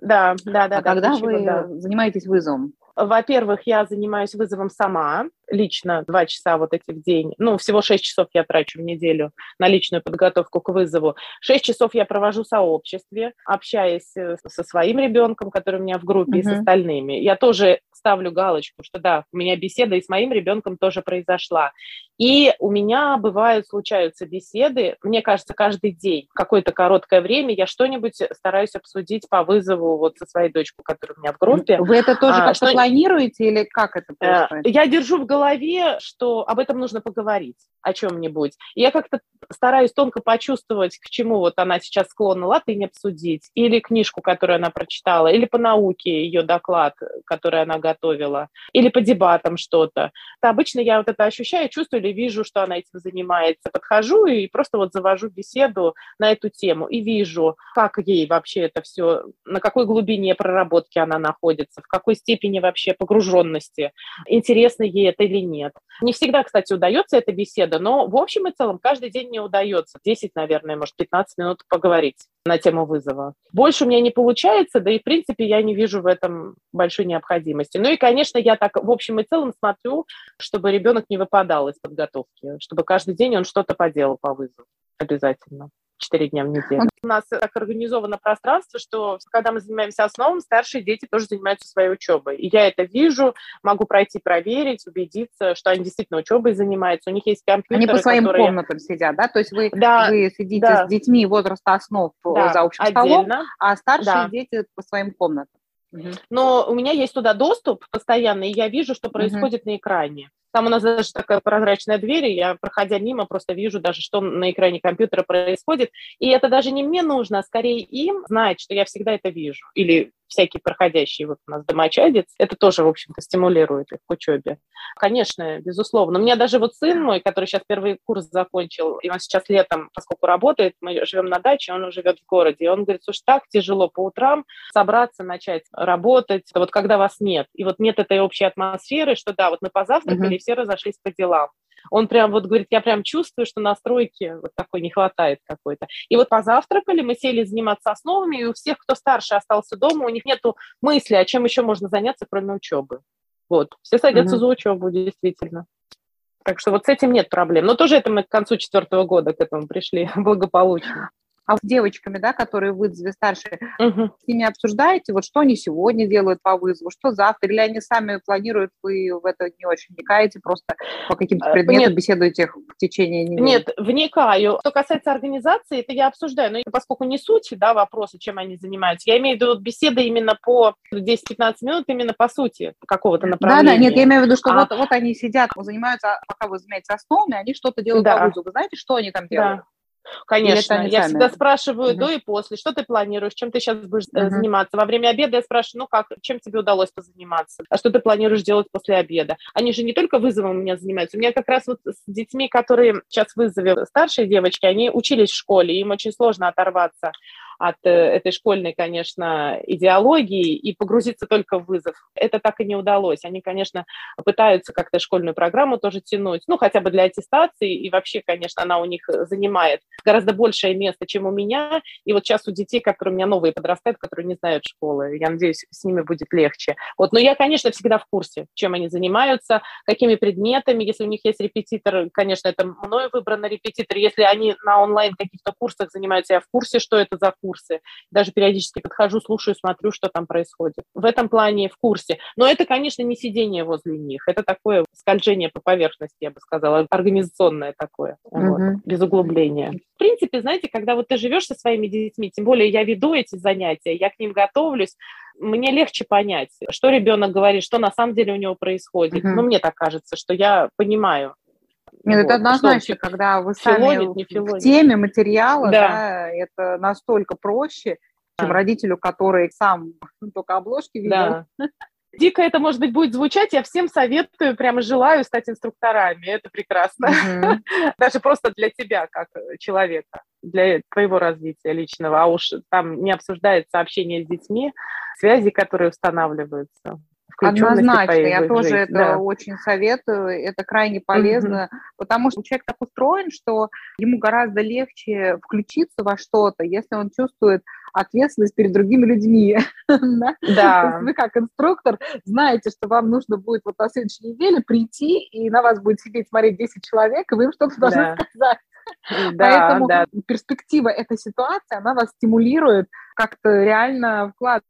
Да, да, да. А да, когда вы да. занимаетесь вызовом? Во-первых, я занимаюсь вызовом сама, лично два часа вот эти в день. Ну, всего шесть часов я трачу в неделю на личную подготовку к вызову. Шесть часов я провожу в сообществе, общаясь э, со своим ребенком, который у меня в группе, uh-huh. и с остальными. Я тоже ставлю галочку, что да, у меня беседа и с моим ребенком тоже произошла. И у меня бывают, случаются беседы, мне кажется, каждый день, какое-то короткое время я что-нибудь стараюсь обсудить по вызову вот со своей дочкой, которая у меня в группе. Вы это тоже а, как-то что... планируете или как это э, происходит? Я держу в голове, что об этом нужно поговорить, о чем-нибудь. Я как-то стараюсь тонко почувствовать, к чему вот она сейчас склонна латынь обсудить, или книжку, которую она прочитала, или по науке ее доклад, который она готовила, или по дебатам что-то. Обычно я вот это ощущаю, чувствую или вижу, что она этим занимается. Подхожу и просто вот завожу беседу на эту тему и вижу, как ей вообще это все, на какой глубине проработки она находится, в какой степени вообще погруженности, интересно ей это или нет. Не всегда, кстати, удается эта беседа, но в общем и целом каждый день мне удается 10, наверное, может, 15 минут поговорить на тему вызова. Больше у меня не получается, да и, в принципе, я не вижу в этом большой необходимости. Ну и, конечно, я так в общем и целом смотрю, чтобы ребенок не выпадал из подготовки, чтобы каждый день он что-то поделал по вызову обязательно. 4 дня в неделю. У нас так организовано пространство, что когда мы занимаемся основам, старшие дети тоже занимаются своей учебой. И я это вижу, могу пройти проверить, убедиться, что они действительно учебой занимаются. У них есть компьютеры, Они по своим которые... комнатам сидят, да? То есть вы, да, вы сидите да. с детьми возраста основ да, за общим отдельно. столом, а старшие Да. дети по своим комнатам. Но у меня есть туда доступ постоянный, и я вижу, что происходит на экране. Там у нас даже такая прозрачная дверь, и я, проходя мимо, просто вижу даже, что на экране компьютера происходит. И это даже не мне нужно, а скорее им знать, что я всегда это вижу. Или всякий проходящий вот у нас домочадец, это тоже, в общем-то, стимулирует их к учебе. Конечно, безусловно. У меня даже вот сын мой, который сейчас первый курс закончил, и он сейчас летом, поскольку работает, мы живем на даче, он живет в городе, и он говорит, слушай, так тяжело по утрам собраться, начать работать, вот когда вас нет. И вот нет этой общей атмосферы, что да, вот мы позавтракали, все разошлись по делам. Он прям вот говорит, я прям чувствую, что настройки вот такой не хватает какой-то. И вот позавтракали, мы сели заниматься основами, и у всех, кто старше остался дома, у них нету мысли, а чем еще можно заняться, кроме учебы. Вот, все садятся Мгм. за учебу, действительно. Так что вот с этим нет проблем. Но тоже это мы к концу четвертого года к этому пришли благополучно. А с девочками, да, которые вызове старшие, Мгм. с ними обсуждаете, вот что они сегодня делают по вызову, что завтра, или они сами планируют, вы в это не очень вникаете, просто по каким-то Э, предметам нет. беседуете в течение недели? Нет, вникаю. Что касается организации, это я обсуждаю. Но поскольку не суть да, вопроса, чем они занимаются, я имею в виду вот беседы именно по 10-15 минут, именно по сути какого-то Да, направления. да, нет, я имею в виду, что А- вот, вот они сидят, занимаются, пока вы занимаетесь основами, они что-то делают Да. по вызову. Вы знаете, что они там делают? Да. Конечно, я сами? всегда спрашиваю Мгм. до и после, что ты планируешь, чем ты сейчас будешь Мгм. заниматься. Во время обеда я спрашиваю, ну как, чем тебе удалось позаниматься, а что ты планируешь делать после обеда. Они же не только вызовом у меня занимаются, у меня как раз вот с детьми, которые сейчас вызове старшие девочки, они учились в школе, им очень сложно оторваться от э, этой школьной, конечно, идеологии и погрузиться только в вызов. Это так и не удалось. Они, конечно, пытаются как-то школьную программу тоже тянуть, ну, хотя бы для аттестации, и вообще, конечно, она у них занимает гораздо большее место, чем у меня. И вот сейчас у детей, которые у меня новые подрастают, которые не знают школы, я надеюсь, с ними будет легче. Вот, но я, конечно, всегда в курсе, чем они занимаются, какими предметами. Если у них есть репетитор, конечно, это мною выбранный репетитор. Если они на онлайн каких-то курсах занимаются, я в курсе, что это за курсы. Даже периодически подхожу, слушаю, смотрю, что там происходит. В этом плане в курсе. Но это, конечно, не сидение возле них. Это такое скольжение по поверхности, я бы сказала, организационное такое, вот, Мгм. без углубления. В принципе, знаете, когда вот ты живешь со своими детьми, тем более я веду эти занятия, я к ним готовлюсь, мне легче понять, что ребенок говорит, что на самом деле у него происходит. Мгм. Ну, мне так кажется, что я понимаю. Нет, Вот, это однозначно, что когда вы филонит, сами не в теме материала, Да. да, это настолько проще, чем Да. родителю, который сам только обложки видел. Да. Дико это, может быть, будет звучать. Я всем советую, прямо желаю стать инструкторами. Это прекрасно. Мгм. Даже просто для тебя, как э, человека, для твоего развития личного. А уж там не обсуждается общение с детьми, связи, которые устанавливаются. Однозначно, я тоже жизнь. это Да. очень советую, это крайне полезно, потому что человек так устроен, что ему гораздо легче включиться во что-то, если он чувствует ответственность перед другими людьми. да? Вы как инструктор знаете, что вам нужно будет вот на следующей неделе прийти, и на вас будет сидеть смотреть 10 человек, и вы им что-то должны сказать. Да, Поэтому да. перспектива этой ситуации, она вас стимулирует как-то реально вкладывать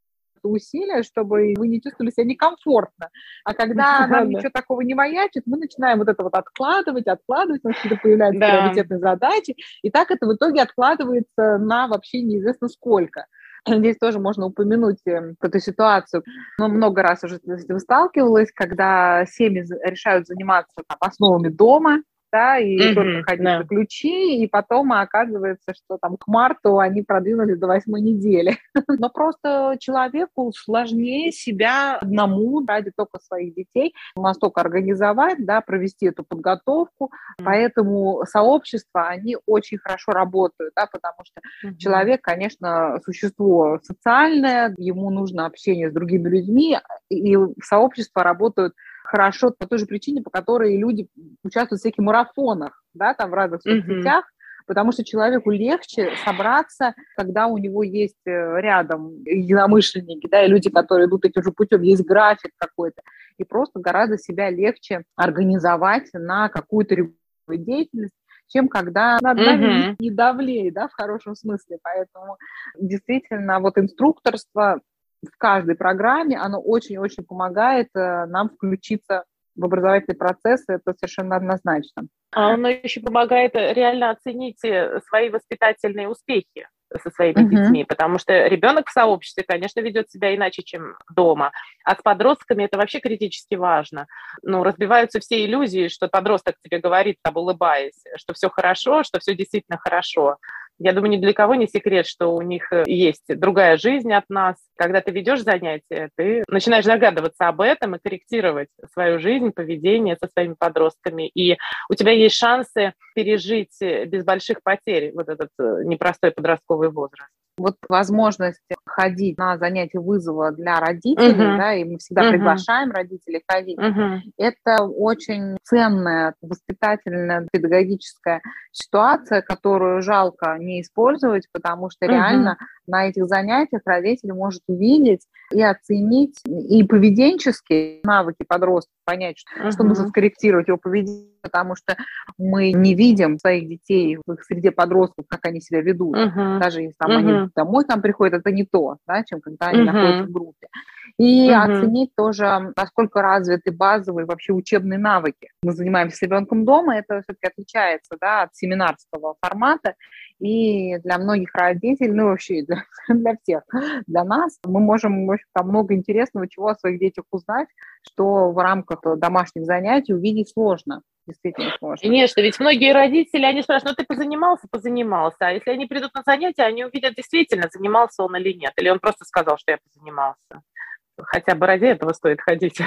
усилия, чтобы вы не чувствовали себя некомфортно. А когда нам ничего такого не маячит, мы начинаем вот это вот откладывать, откладывать, у нас какие-то появляются Да. приоритетные задачи, и так это в итоге откладывается на вообще неизвестно сколько. Здесь тоже можно упомянуть э, эту ситуацию. Но много раз уже с этим сталкивалась, когда семьи решают заниматься там, основами дома, да, и Мгм, только ходить да. за ключи, и потом оказывается, что там к марту они продвинулись до восьмой недели. Но просто человеку сложнее себя одному ради только своих детей настолько организовать, да, провести эту подготовку, поэтому сообщества, они очень хорошо работают, да, потому что Мгм. Человек, конечно, существо социальное, ему нужно общение с другими людьми, и сообщества работают хорошо по той же причине, по которой люди участвуют в всяких марафонах, да, там в разных соцсетях, потому что человеку легче собраться, когда у него есть э, рядом единомышленники, да, и люди, которые идут этим же путем, есть график какой-то, и просто гораздо себя легче организовать на какую-то регулярную деятельность, чем когда над нами не давлеет, да, в хорошем смысле. Поэтому действительно вот инструкторство в каждой программе, оно очень-очень помогает э, нам включиться в образовательный процесс, это совершенно однозначно. А оно еще помогает реально оценить э, свои воспитательные успехи со своими uh-huh. детьми, потому что ребенок в сообществе, конечно, ведет себя иначе, чем дома. А с подростками это вообще критически важно. Ну, разбиваются все иллюзии, что подросток тебе говорит, там, улыбаясь, что все хорошо, что все действительно хорошо. Я думаю, ни для кого не секрет, что у них э, есть другая жизнь от нас. Когда ты ведешь занятия, ты начинаешь догадываться об этом и корректировать свою жизнь, поведение со своими подростками. И у тебя есть шансы пережить э, без больших потерь вот этот э, непростой подростковый возраст вот возможность ходить на занятия вызова для родителей, uh-huh. да, и мы всегда uh-huh. приглашаем родителей ходить, uh-huh. это очень ценная воспитательная педагогическая ситуация, которую жалко не использовать, потому что uh-huh. реально на этих занятиях родитель может увидеть и оценить и поведенческие навыки подростка, понять, что, uh-huh. что нужно скорректировать его поведение, потому что мы не видим своих детей в их среде подростков, как они себя ведут. Uh-huh. Даже если там, uh-huh. они домой там приходят, это не то, да, чем когда они uh-huh. находятся в группе. И uh-huh. оценить тоже, насколько развиты базовые вообще учебные навыки. Мы занимаемся ребенком дома, это все-таки отличается да, от семинарского формата. И для многих родителей, ну вообще для, для всех, для нас, мы можем в общем, там много интересного чего о своих детях узнать, что в рамках домашних занятий увидеть сложно действительно сложно. Конечно, ведь многие родители, они спрашивают, ну ты позанимался, позанимался, а если они придут на занятия, они увидят действительно, занимался он или нет, или он просто сказал, что я позанимался. Хотя бы ради этого стоит ходить.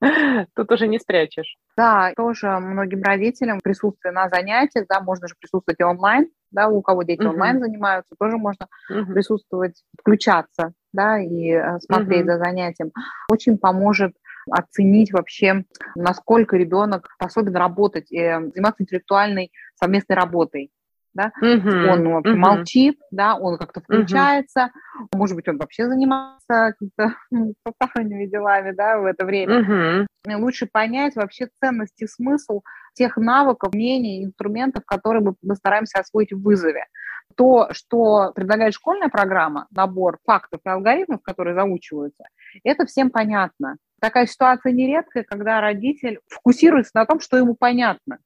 Тут уже не спрячешь. Да, тоже многим родителям присутствие на занятиях, да, можно же присутствовать и онлайн, да, у кого дети uh-huh. онлайн занимаются, тоже можно uh-huh. присутствовать, включаться, да, и э, смотреть uh-huh. за занятием. Очень поможет оценить вообще, насколько ребенок способен работать, и заниматься интеллектуальной совместной работой. Да? Uh-huh. Он uh-huh. молчит, да, он как-то включается, uh-huh. может быть, он вообще занимается какими-то посторонними делами да, в это время. Uh-huh. Лучше понять вообще ценность и смысл тех навыков, мнений, инструментов, которые мы, мы стараемся освоить в вызове. То, что предлагает школьная программа, набор фактов и алгоритмов, которые заучиваются, это всем понятно. Такая ситуация нередкая, когда родитель фокусируется на том, что ему понятно.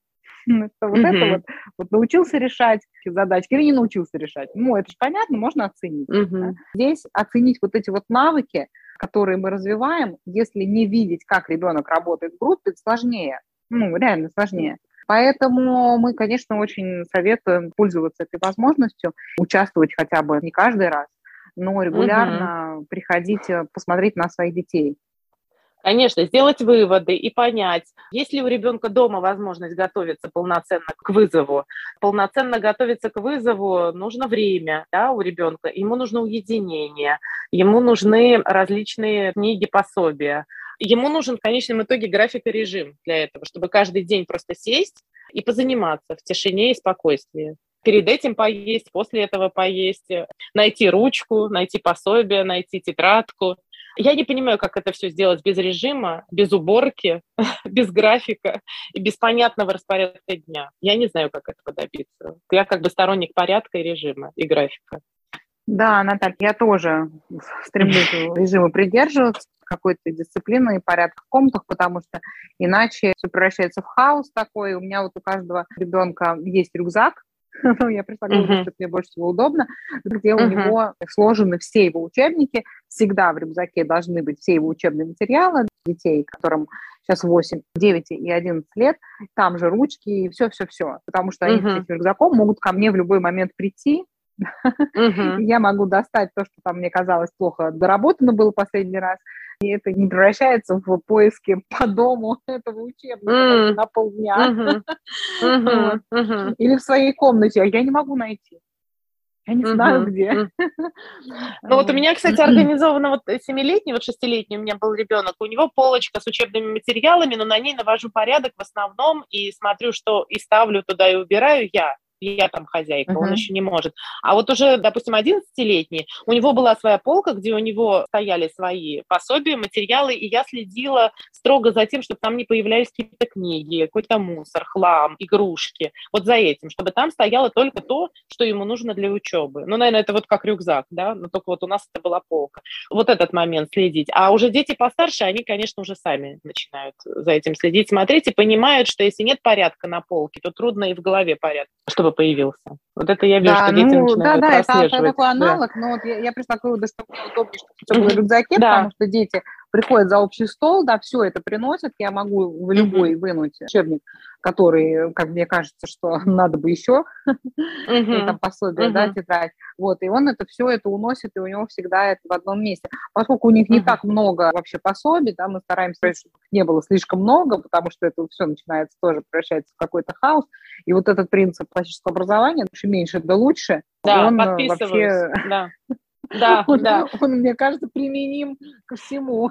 Вот mm-hmm. это вот, вот научился решать задачки или не научился решать. Ну, это же понятно, можно оценить. Mm-hmm. Да? Здесь оценить вот эти вот навыки, которые мы развиваем, если не видеть, как ребенок работает в группе, сложнее. Ну, реально сложнее. Поэтому мы, конечно, очень советуем пользоваться этой возможностью, участвовать хотя бы не каждый раз, но регулярно угу. приходить посмотреть на своих детей. Конечно, сделать выводы и понять, есть ли у ребенка дома возможность готовиться полноценно к вызову. Полноценно готовиться к вызову нужно время да, у ребенка, ему нужно уединение, ему нужны различные книги, пособия. Ему нужен в конечном итоге график и режим для этого, чтобы каждый день просто сесть и позаниматься в тишине и спокойствии перед этим поесть, после этого поесть, найти ручку, найти пособие, найти тетрадку, я не понимаю, как это все сделать без режима, без уборки, без графика и без понятного распорядка дня. Я не знаю, как этого добиться. Я как бы сторонник порядка и режима, и графика. Да, Наталья, я тоже стремлюсь режима придерживаться какой-то дисциплины и порядка в комнатах, потому что иначе все превращается в хаос такой. У меня вот у каждого ребенка есть рюкзак, ну, я пришла к выводу, что мне больше всего удобно, где у него сложены все его учебники, всегда в рюкзаке должны быть все его учебные материалы детей, которым сейчас 8, 9 и 11 лет, там же ручки и все-все-все, потому что они с этим рюкзаком могут ко мне в любой момент прийти, я могу достать то, что там мне казалось плохо доработано было последний раз, и это не превращается в поиски по дому этого учебника mm. на полдня. Mm-hmm. Mm-hmm. Или в своей комнате, а я не могу найти. Я не знаю, mm-hmm. где. Ну вот у меня, кстати, организовано вот семилетний, вот шестилетний у меня был ребенок, у него полочка с учебными материалами, но на ней навожу порядок в основном и смотрю, что и ставлю туда, и убираю я. Я там хозяйка, uh-huh. он еще не может. А вот уже, допустим, 11-летний, у него была своя полка, где у него стояли свои пособия, материалы, и я следила строго за тем, чтобы там не появлялись какие-то книги, какой-то мусор, хлам, игрушки. Вот за этим, чтобы там стояло только то, что ему нужно для учебы. Ну, наверное, это вот как рюкзак, да, но только вот у нас это была полка. Вот этот момент следить. А уже дети постарше, они, конечно, уже сами начинают за этим следить, смотреть и понимают, что если нет порядка на полке, то трудно и в голове порядок, чтобы появился. Вот это я вижу, да, что дети ну, начинают Да, да, это, это такой аналог, да. но вот я, я пришла к выводу, что все в рюкзаке, да. потому что дети приходят за общий стол, да, все это приносят, я могу в любой mm-hmm. вынуть учебник, который, как мне кажется, что надо бы еще, mm-hmm. там пособие, mm-hmm. да, тетрадь, вот, и он это все это уносит, и у него всегда это в одном месте. Поскольку у них не так много вообще пособий, да, мы стараемся, чтобы не было слишком много, потому что это все начинается тоже превращается в какой-то хаос, и вот этот принцип классического образования, чем меньше, да лучше, да, он вообще... Да. Да, он, да. Он, мне кажется, применим ко всему.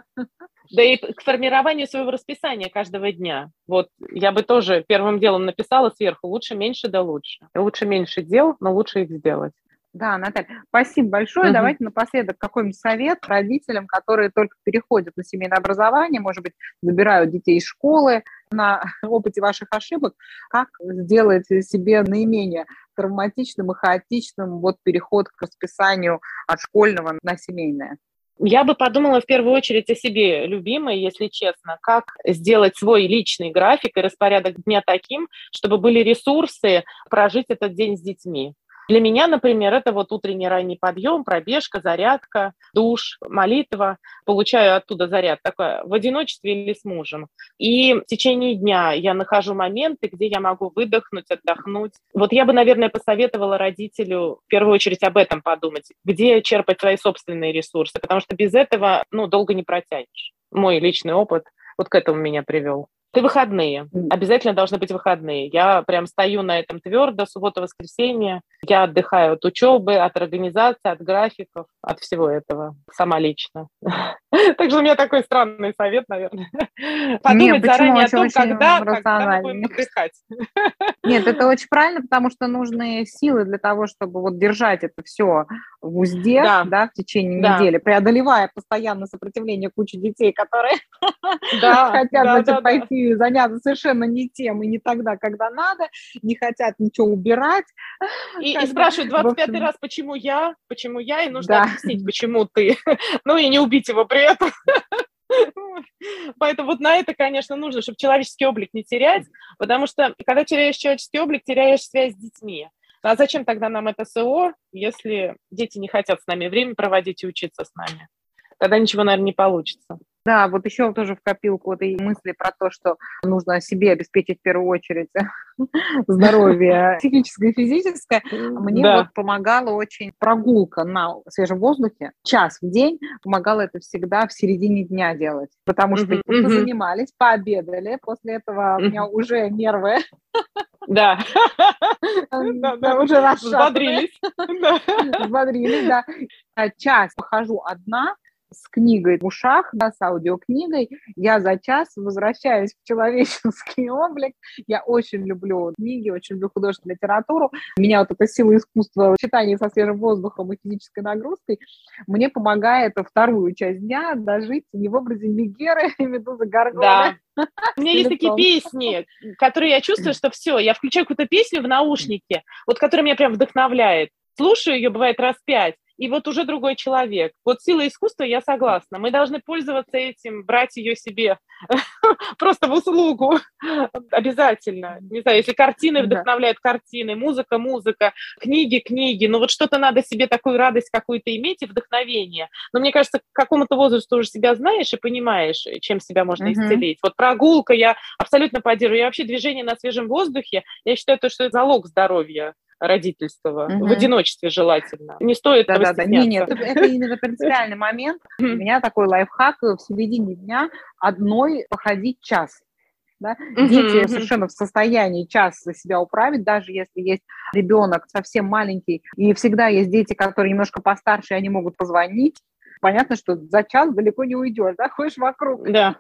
Да и к формированию своего расписания каждого дня. Вот я бы тоже первым делом написала сверху лучше, меньше, да лучше. Лучше меньше дел, но лучше их сделать. Да, Наталья, спасибо большое. Угу. Давайте напоследок какой-нибудь совет родителям, которые только переходят на семейное образование, может быть, забирают детей из школы на опыте ваших ошибок, как сделать себе наименее травматичным и хаотичным вот переход к расписанию от школьного на семейное? Я бы подумала в первую очередь о себе, любимой, если честно, как сделать свой личный график и распорядок дня таким, чтобы были ресурсы прожить этот день с детьми. Для меня, например, это вот утренний ранний подъем, пробежка, зарядка, душ, молитва. Получаю оттуда заряд такой в одиночестве или с мужем. И в течение дня я нахожу моменты, где я могу выдохнуть, отдохнуть. Вот я бы, наверное, посоветовала родителю в первую очередь об этом подумать, где черпать свои собственные ресурсы, потому что без этого ну, долго не протянешь. Мой личный опыт вот к этому меня привел. Ты выходные. Обязательно должны быть выходные. Я прям стою на этом твердо, суббота-воскресенье. Я отдыхаю от учебы, от организации, от графиков, от всего этого. Сама лично. Так что у меня такой странный совет, наверное. Подумать заранее о том, когда, когда будем отдыхать. Нет, это очень правильно, потому что нужны силы для того, чтобы вот держать это все в узде да. Да, в течение да. недели, преодолевая постоянно сопротивление кучи детей, которые да, хотят да, да, пойти да. заняться совершенно не тем и не тогда, когда надо, не хотят ничего убирать. И, и спрашивают 25 общем... раз, почему я, почему я, и нужно да. объяснить, почему ты. ну и не убить его при этом. Поэтому вот на это, конечно, нужно, чтобы человеческий облик не терять, потому что когда теряешь человеческий облик, теряешь связь с детьми. А зачем тогда нам это СО, если дети не хотят с нами время проводить и учиться с нами? Тогда ничего, наверное, не получится. Да, вот еще тоже в копилку этой мысли про то, что нужно себе обеспечить в первую очередь здоровье психическое и физическое. Мне да. вот помогала очень прогулка на свежем воздухе, час в день, помогала это всегда в середине дня делать, потому что занимались, пообедали, после этого у меня уже нервы да. Уже расшатаны. Взбодрились. Взбодрились, да. Час похожу одна, с книгой в ушах, да, с аудиокнигой, я за час возвращаюсь в человеческий облик. Я очень люблю книги, очень люблю художественную литературу. Меня вот эта сила искусства читания со свежим воздухом и физической нагрузкой мне помогает вторую часть дня дожить не в образе Мегеры и Медузы Гаргоны. Да. У меня есть такие песни, которые я чувствую, что все, я включаю какую-то песню в наушнике, вот которая меня прям вдохновляет. Слушаю ее, бывает, раз пять, и вот уже другой человек. Вот сила искусства, я согласна. Мы должны пользоваться этим, брать ее себе просто в услугу. Обязательно. Не знаю, если картины вдохновляют картины, музыка, музыка, книги, книги. Ну вот что-то надо себе такую радость какую-то иметь и вдохновение. Но мне кажется, к какому-то возрасту уже себя знаешь и понимаешь, чем себя можно исцелить. Вот прогулка, я абсолютно поддерживаю. Я вообще движение на свежем воздухе, я считаю, то, что это залог здоровья родительства, угу. в одиночестве желательно. Не стоит да, да, да. Нет, нет, это именно принципиальный момент. У меня такой лайфхак в середине дня одной походить час. Да? Uh-huh, Дети совершенно в состоянии час за себя управить, даже если есть ребенок совсем маленький, и всегда есть дети, которые немножко постарше, и они могут позвонить, понятно, что за час далеко не уйдешь, да, ходишь вокруг. Да,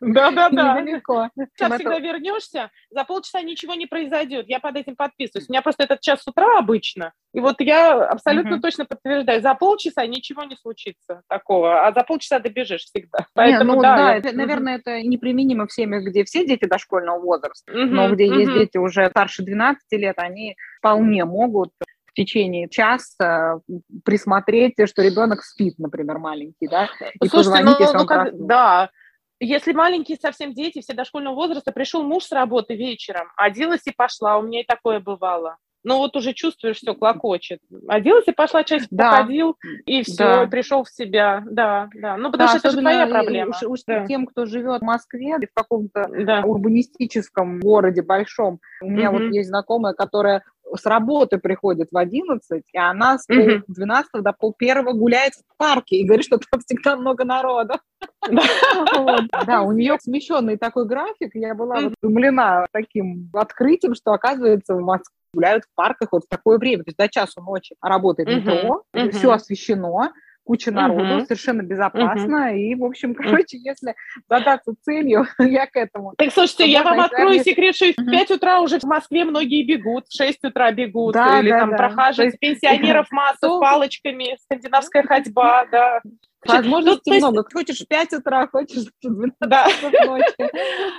да, да, да. Недалеко. Сейчас всегда вернешься, за полчаса ничего не произойдет. Я под этим подписываюсь. У меня просто этот час с утра обычно. И вот я абсолютно угу. точно подтверждаю, за полчаса ничего не случится такого, а за полчаса добежишь всегда. Поэтому, не, ну, да, да я... это, наверное, это неприменимо в семьях, где все дети дошкольного возраста, угу, но где угу. есть дети уже старше 12 лет, они вполне могут в течение часа присмотреть, что ребенок спит, например, маленький, да, и Слушайте, ну, если ну, как, да, если маленькие совсем дети, все дошкольного возраста, пришел муж с работы вечером, оделась и пошла, у меня и такое бывало. Ну вот уже чувствуешь, все клокочет. Оделась и пошла, часик да. походил, и все, да. пришел в себя. Да, да. Ну потому да, что это же твоя проблема. Уж, уж да. Тем, кто живет в Москве, в каком-то да. урбанистическом городе большом. У меня угу. вот есть знакомая, которая с работы приходит в 11, и она с пол 12 до пол первого гуляет в парке и говорит, что там всегда много народу. Да, у нее смещенный такой график. Я была удивлена таким открытием, что, оказывается, в Москве гуляют в парках вот в такое время, то есть до часу ночи работает метро, все освещено, куча народу, uh-huh. совершенно безопасно. Uh-huh. И, в общем, короче, если задаться целью, я к этому. Так, слушайте, я вам открою секрет, что uh-huh. в 5 утра уже в Москве многие бегут, в 6 утра бегут, да, или да, там да. прохаживают есть... пенсионеров массу с палочками, скандинавская ходьба, да. Возможностей ну, много. Есть... Хочешь в 5 утра, хочешь в 12 да. ночи.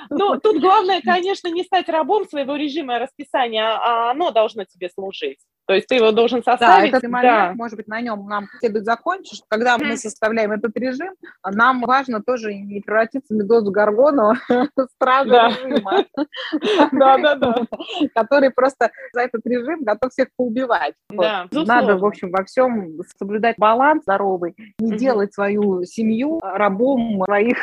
Ну, тут главное, конечно, не стать рабом своего режима расписания, а оно должно тебе служить. То есть ты его должен составить. Да, этот момент, да. может быть, на нем нам следует закончить. Когда мы составляем этот режим, нам важно тоже не превратиться в медозу Гаргону стража режима. Да, да, да. Который просто за этот режим готов всех поубивать. Надо, в общем, во всем соблюдать баланс здоровый, не делать свою семью рабом своих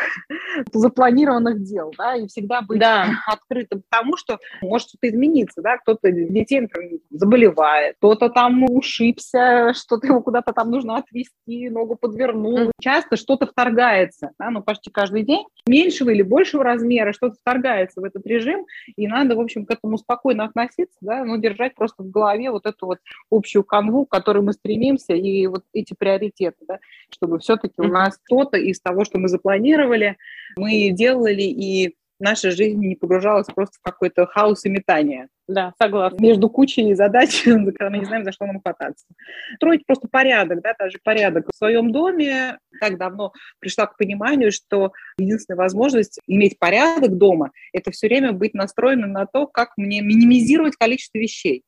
запланированных дел, да, и всегда быть открытым к тому, что может что-то измениться, да, кто-то детей, например, заболевает, кто-то там ушибся, что-то его куда-то там нужно отвести, ногу подвернул. Часто что-то вторгается, да, ну почти каждый день, меньшего или большего размера, что-то вторгается в этот режим, и надо, в общем, к этому спокойно относиться, да, но держать просто в голове вот эту вот общую канву, к которой мы стремимся, и вот эти приоритеты, да, чтобы все-таки у нас что-то из того, что мы запланировали, мы делали, и наша жизнь не погружалась просто в какой-то хаос и метание. Да, согласна. Между кучей задач, когда мы не знаем, за что нам хвататься. Строить просто порядок, да, даже порядок в своем доме. Так давно пришла к пониманию, что единственная возможность иметь порядок дома – это все время быть настроенным на то, как мне минимизировать количество вещей.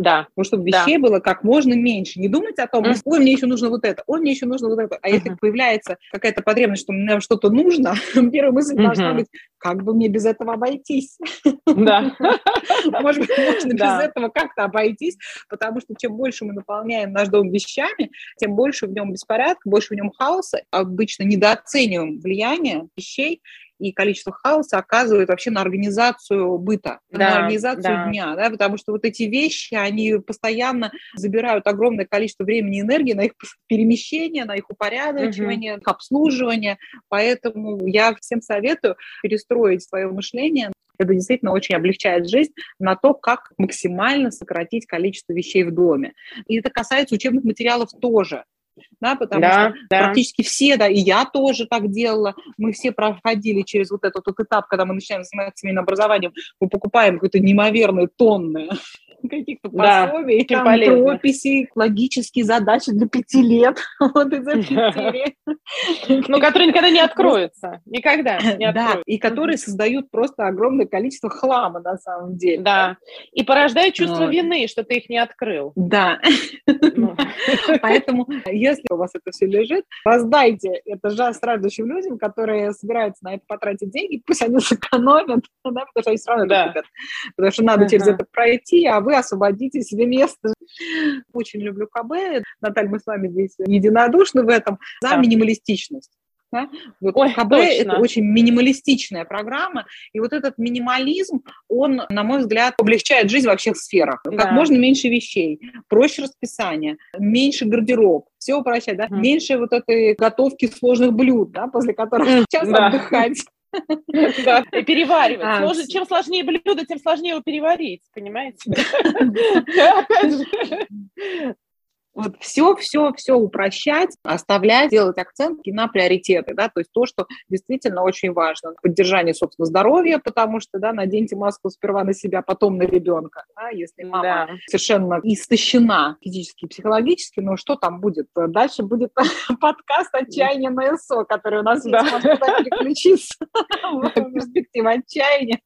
Да. Ну, чтобы вещей да. было как можно меньше. Не думать о том, ой, мне еще нужно вот это, ой, мне еще нужно вот это. А mm-hmm. если появляется какая-то потребность, что мне что-то нужно, первая мысль mm-hmm. должна быть, как бы мне без этого обойтись? Да. Может быть, можно без этого как-то обойтись, потому что чем больше мы наполняем наш дом вещами, тем больше в нем беспорядка, больше в нем хаоса. Обычно недооцениваем влияние вещей и количество хаоса оказывает вообще на организацию быта, да, на организацию да. дня, да, потому что вот эти вещи, они постоянно забирают огромное количество времени и энергии на их перемещение, на их упорядочивание, угу. обслуживание, поэтому я всем советую перестроить свое мышление это действительно очень облегчает жизнь на то, как максимально сократить количество вещей в доме. И это касается учебных материалов тоже да, потому да, что да. практически все, да, и я тоже так делала, мы все проходили через вот этот вот этап, когда мы начинаем заниматься семейным образованием, мы покупаем какие-то неимоверные тонны каких-то пособий, да, там полезно. логические задачи для пяти лет, вот из серии. Ну, которые никогда не откроются, никогда не Да, и которые создают просто огромное количество хлама на самом деле. Да, и порождают чувство вины, что ты их не открыл. Да. Ну. Поэтому, если у вас это все лежит, раздайте это же страждущим людям, которые собираются на это потратить деньги, пусть они сэкономят, потому что они все равно купят. Потому что надо через это пройти, а вы вы освободите себе место. Очень люблю КБ. Наталья, мы с вами здесь единодушны в этом. За да. минималистичность. Да? Вот Ой, КБ это очень минималистичная программа, и вот этот минимализм, он, на мой взгляд, облегчает жизнь во всех сферах. Да. Как можно меньше вещей, проще расписание, меньше гардероб, все упрощать, да? Mm. меньше вот этой готовки сложных блюд, да, после которых сейчас да. отдыхать. Да, и переваривать. А, чем сложнее блюдо, тем сложнее его переварить, понимаете? Опять же. Вот все, все, все упрощать, оставлять, делать акцент на приоритеты, да, то есть то, что действительно очень важно. Поддержание, собственно, здоровья, потому что, да, наденьте маску сперва на себя, потом на ребенка, да, если мама да. совершенно истощена физически и психологически, ну что там будет? Дальше будет подкаст «Отчаяние на СО», который у нас есть, можно переключиться в перспективу отчаяния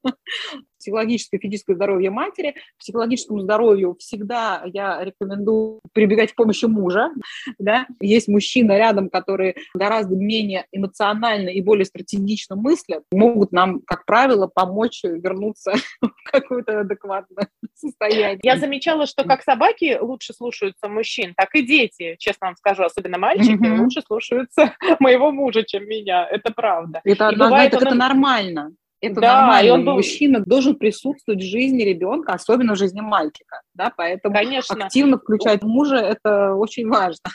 психологическое и физическое здоровье матери. Психологическому здоровью всегда я рекомендую прибегать к помощи мужа. Да? Есть мужчина рядом, которые гораздо менее эмоционально и более стратегично мыслят, могут нам, как правило, помочь вернуться в какое-то адекватное состояние. Я замечала, что как собаки лучше слушаются мужчин, так и дети, честно вам скажу, особенно мальчики, mm-hmm. лучше слушаются моего мужа, чем меня. Это правда. Это, и бывает, это, он... это нормально. Это да, нормально. И он был... Мужчина должен присутствовать в жизни ребенка, особенно в жизни мальчика. Да? Поэтому Конечно. активно включать мужа – это очень важно.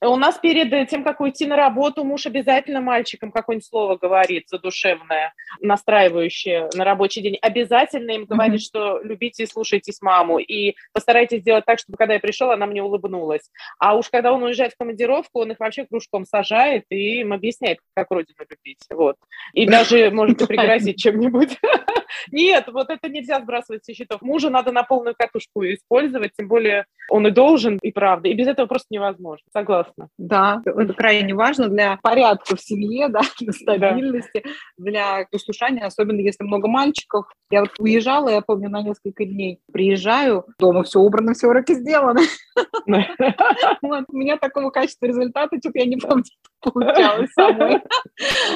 У нас перед тем, как уйти на работу, муж обязательно мальчикам какое-нибудь слово говорит задушевное, настраивающее на рабочий день. Обязательно им говорит, mm-hmm. что любите и слушайтесь маму. И постарайтесь сделать так, чтобы когда я пришел, она мне улыбнулась. А уж когда он уезжает в командировку, он их вообще кружком сажает и им объясняет, как родину любить. Вот. И даже можете пригрозить чем-нибудь. Нет, вот это нельзя сбрасывать со счетов. Мужа надо на полную катушку использовать, тем более он и должен, и правда. И без этого просто невозможно. Согласна. Да, это крайне важно для порядка в семье, да, для стабильности, да. для послушания, особенно если много мальчиков. Я вот уезжала, я помню, на несколько дней. Приезжаю, дома все убрано, все уроки сделаны. У меня такого качества результата, что-то я не помню, получалось самой.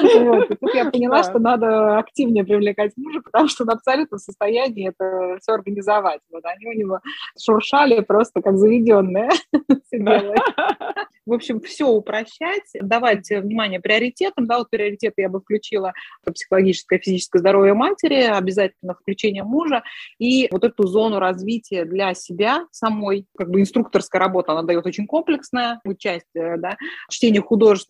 Вот. И тут я поняла, да. что надо активнее привлекать мужа, потому что он абсолютно в состоянии это все организовать. Вот они у него шуршали просто как заведенные. В общем, все упрощать, давать внимание приоритетам. Да, вот приоритеты я бы включила психологическое и физическое здоровье матери, обязательно включение мужа и вот эту зону развития для себя самой, как бы инструкторская работа, она дает очень комплексное участие, да, чтение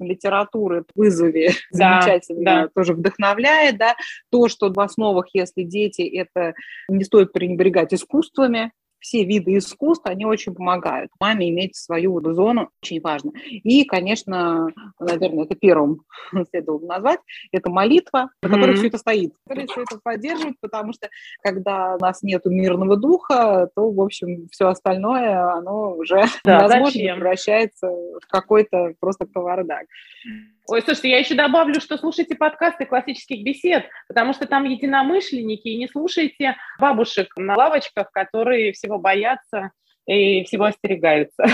художественного литературы вызове да, замечательно да. тоже вдохновляет, да, то, что в основах, если дети, это не стоит пренебрегать искусствами, все виды искусств, они очень помогают. Маме иметь свою зону очень важно. И, конечно, наверное, это первым следовало назвать, это молитва, на которой mm-hmm. все это стоит, которая все это поддерживает, потому что когда у нас нет мирного духа, то, в общем, все остальное, оно уже, да, возможно, зачем? превращается в какой-то просто кавардак. Ой, слушайте, я еще добавлю, что слушайте подкасты классических бесед, потому что там единомышленники, и не слушайте бабушек на лавочках, которые всего боятся и всего остерегаются.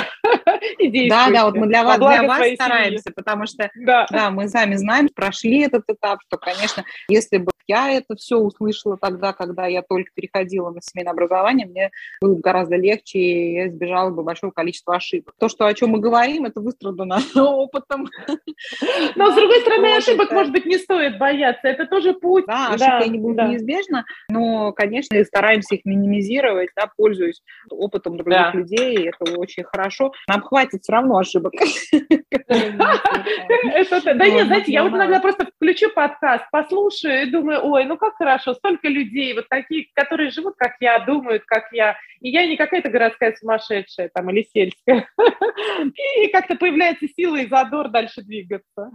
Да, да, вот мы для вас, для вас стараемся, семьи. потому что да. да, мы сами знаем, прошли этот этап, что, конечно, если бы я это все услышала тогда, когда я только переходила на семейное образование, мне было бы гораздо легче, и я избежала бы большого количества ошибок. То, что, о чем мы говорим, это выстрадано опытом. Но, с другой стороны, ошибок, может быть, не стоит бояться. Это тоже путь. Да, ошибки они будут неизбежны, но, конечно, стараемся их минимизировать, да, пользуясь опытом других людей, это очень хорошо. Нам хватит все равно ошибок. Да нет, знаете, я вот иногда просто включу подкаст, послушаю и думаю, ой, ну как хорошо, столько людей, вот такие, которые живут, как я, думают, как я, и я не какая-то городская сумасшедшая там или сельская. И как-то появляется сила и задор дальше двигаться.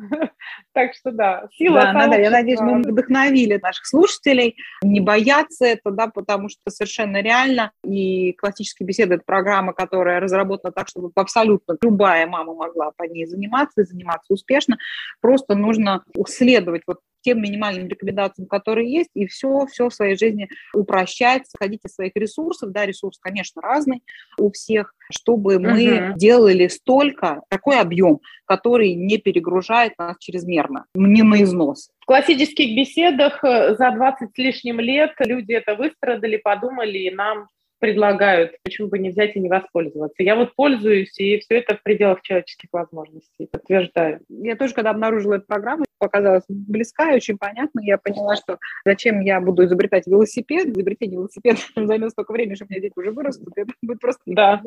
Так что да, сила да, Наталья, я надеюсь, мы вдохновили наших слушателей не бояться это, да, потому что совершенно реально. И классические беседы – это программа, которая разработана так, чтобы абсолютно любая мама могла по ней заниматься и заниматься успешно. Просто нужно следовать вот тем минимальным рекомендациям, которые есть, и все, все в своей жизни упрощать, сходить из своих ресурсов, да, ресурс, конечно, разный у всех, чтобы мы угу. делали столько, такой объем, который не перегружает нас чрезмерно, не на износ. В классических беседах э, за 20 с лишним лет люди это выстрадали, подумали, и нам предлагают, почему бы не взять и не воспользоваться. Я вот пользуюсь, и все это в пределах человеческих возможностей, подтверждаю. Я тоже, когда обнаружила эту программу, показалась близка и очень понятна. Я поняла, что зачем я буду изобретать велосипед. Изобретение велосипеда займет столько времени, что у меня дети уже вырастут. Это будет просто да.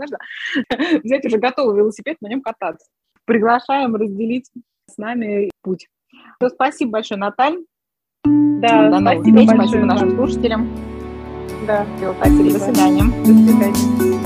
взять уже готовый велосипед, на нем кататься. Приглашаем разделить с нами путь. То спасибо большое, Наталья. Да, До новых встреч. Спасибо нашим слушателям. Да. До свидания. До свидания.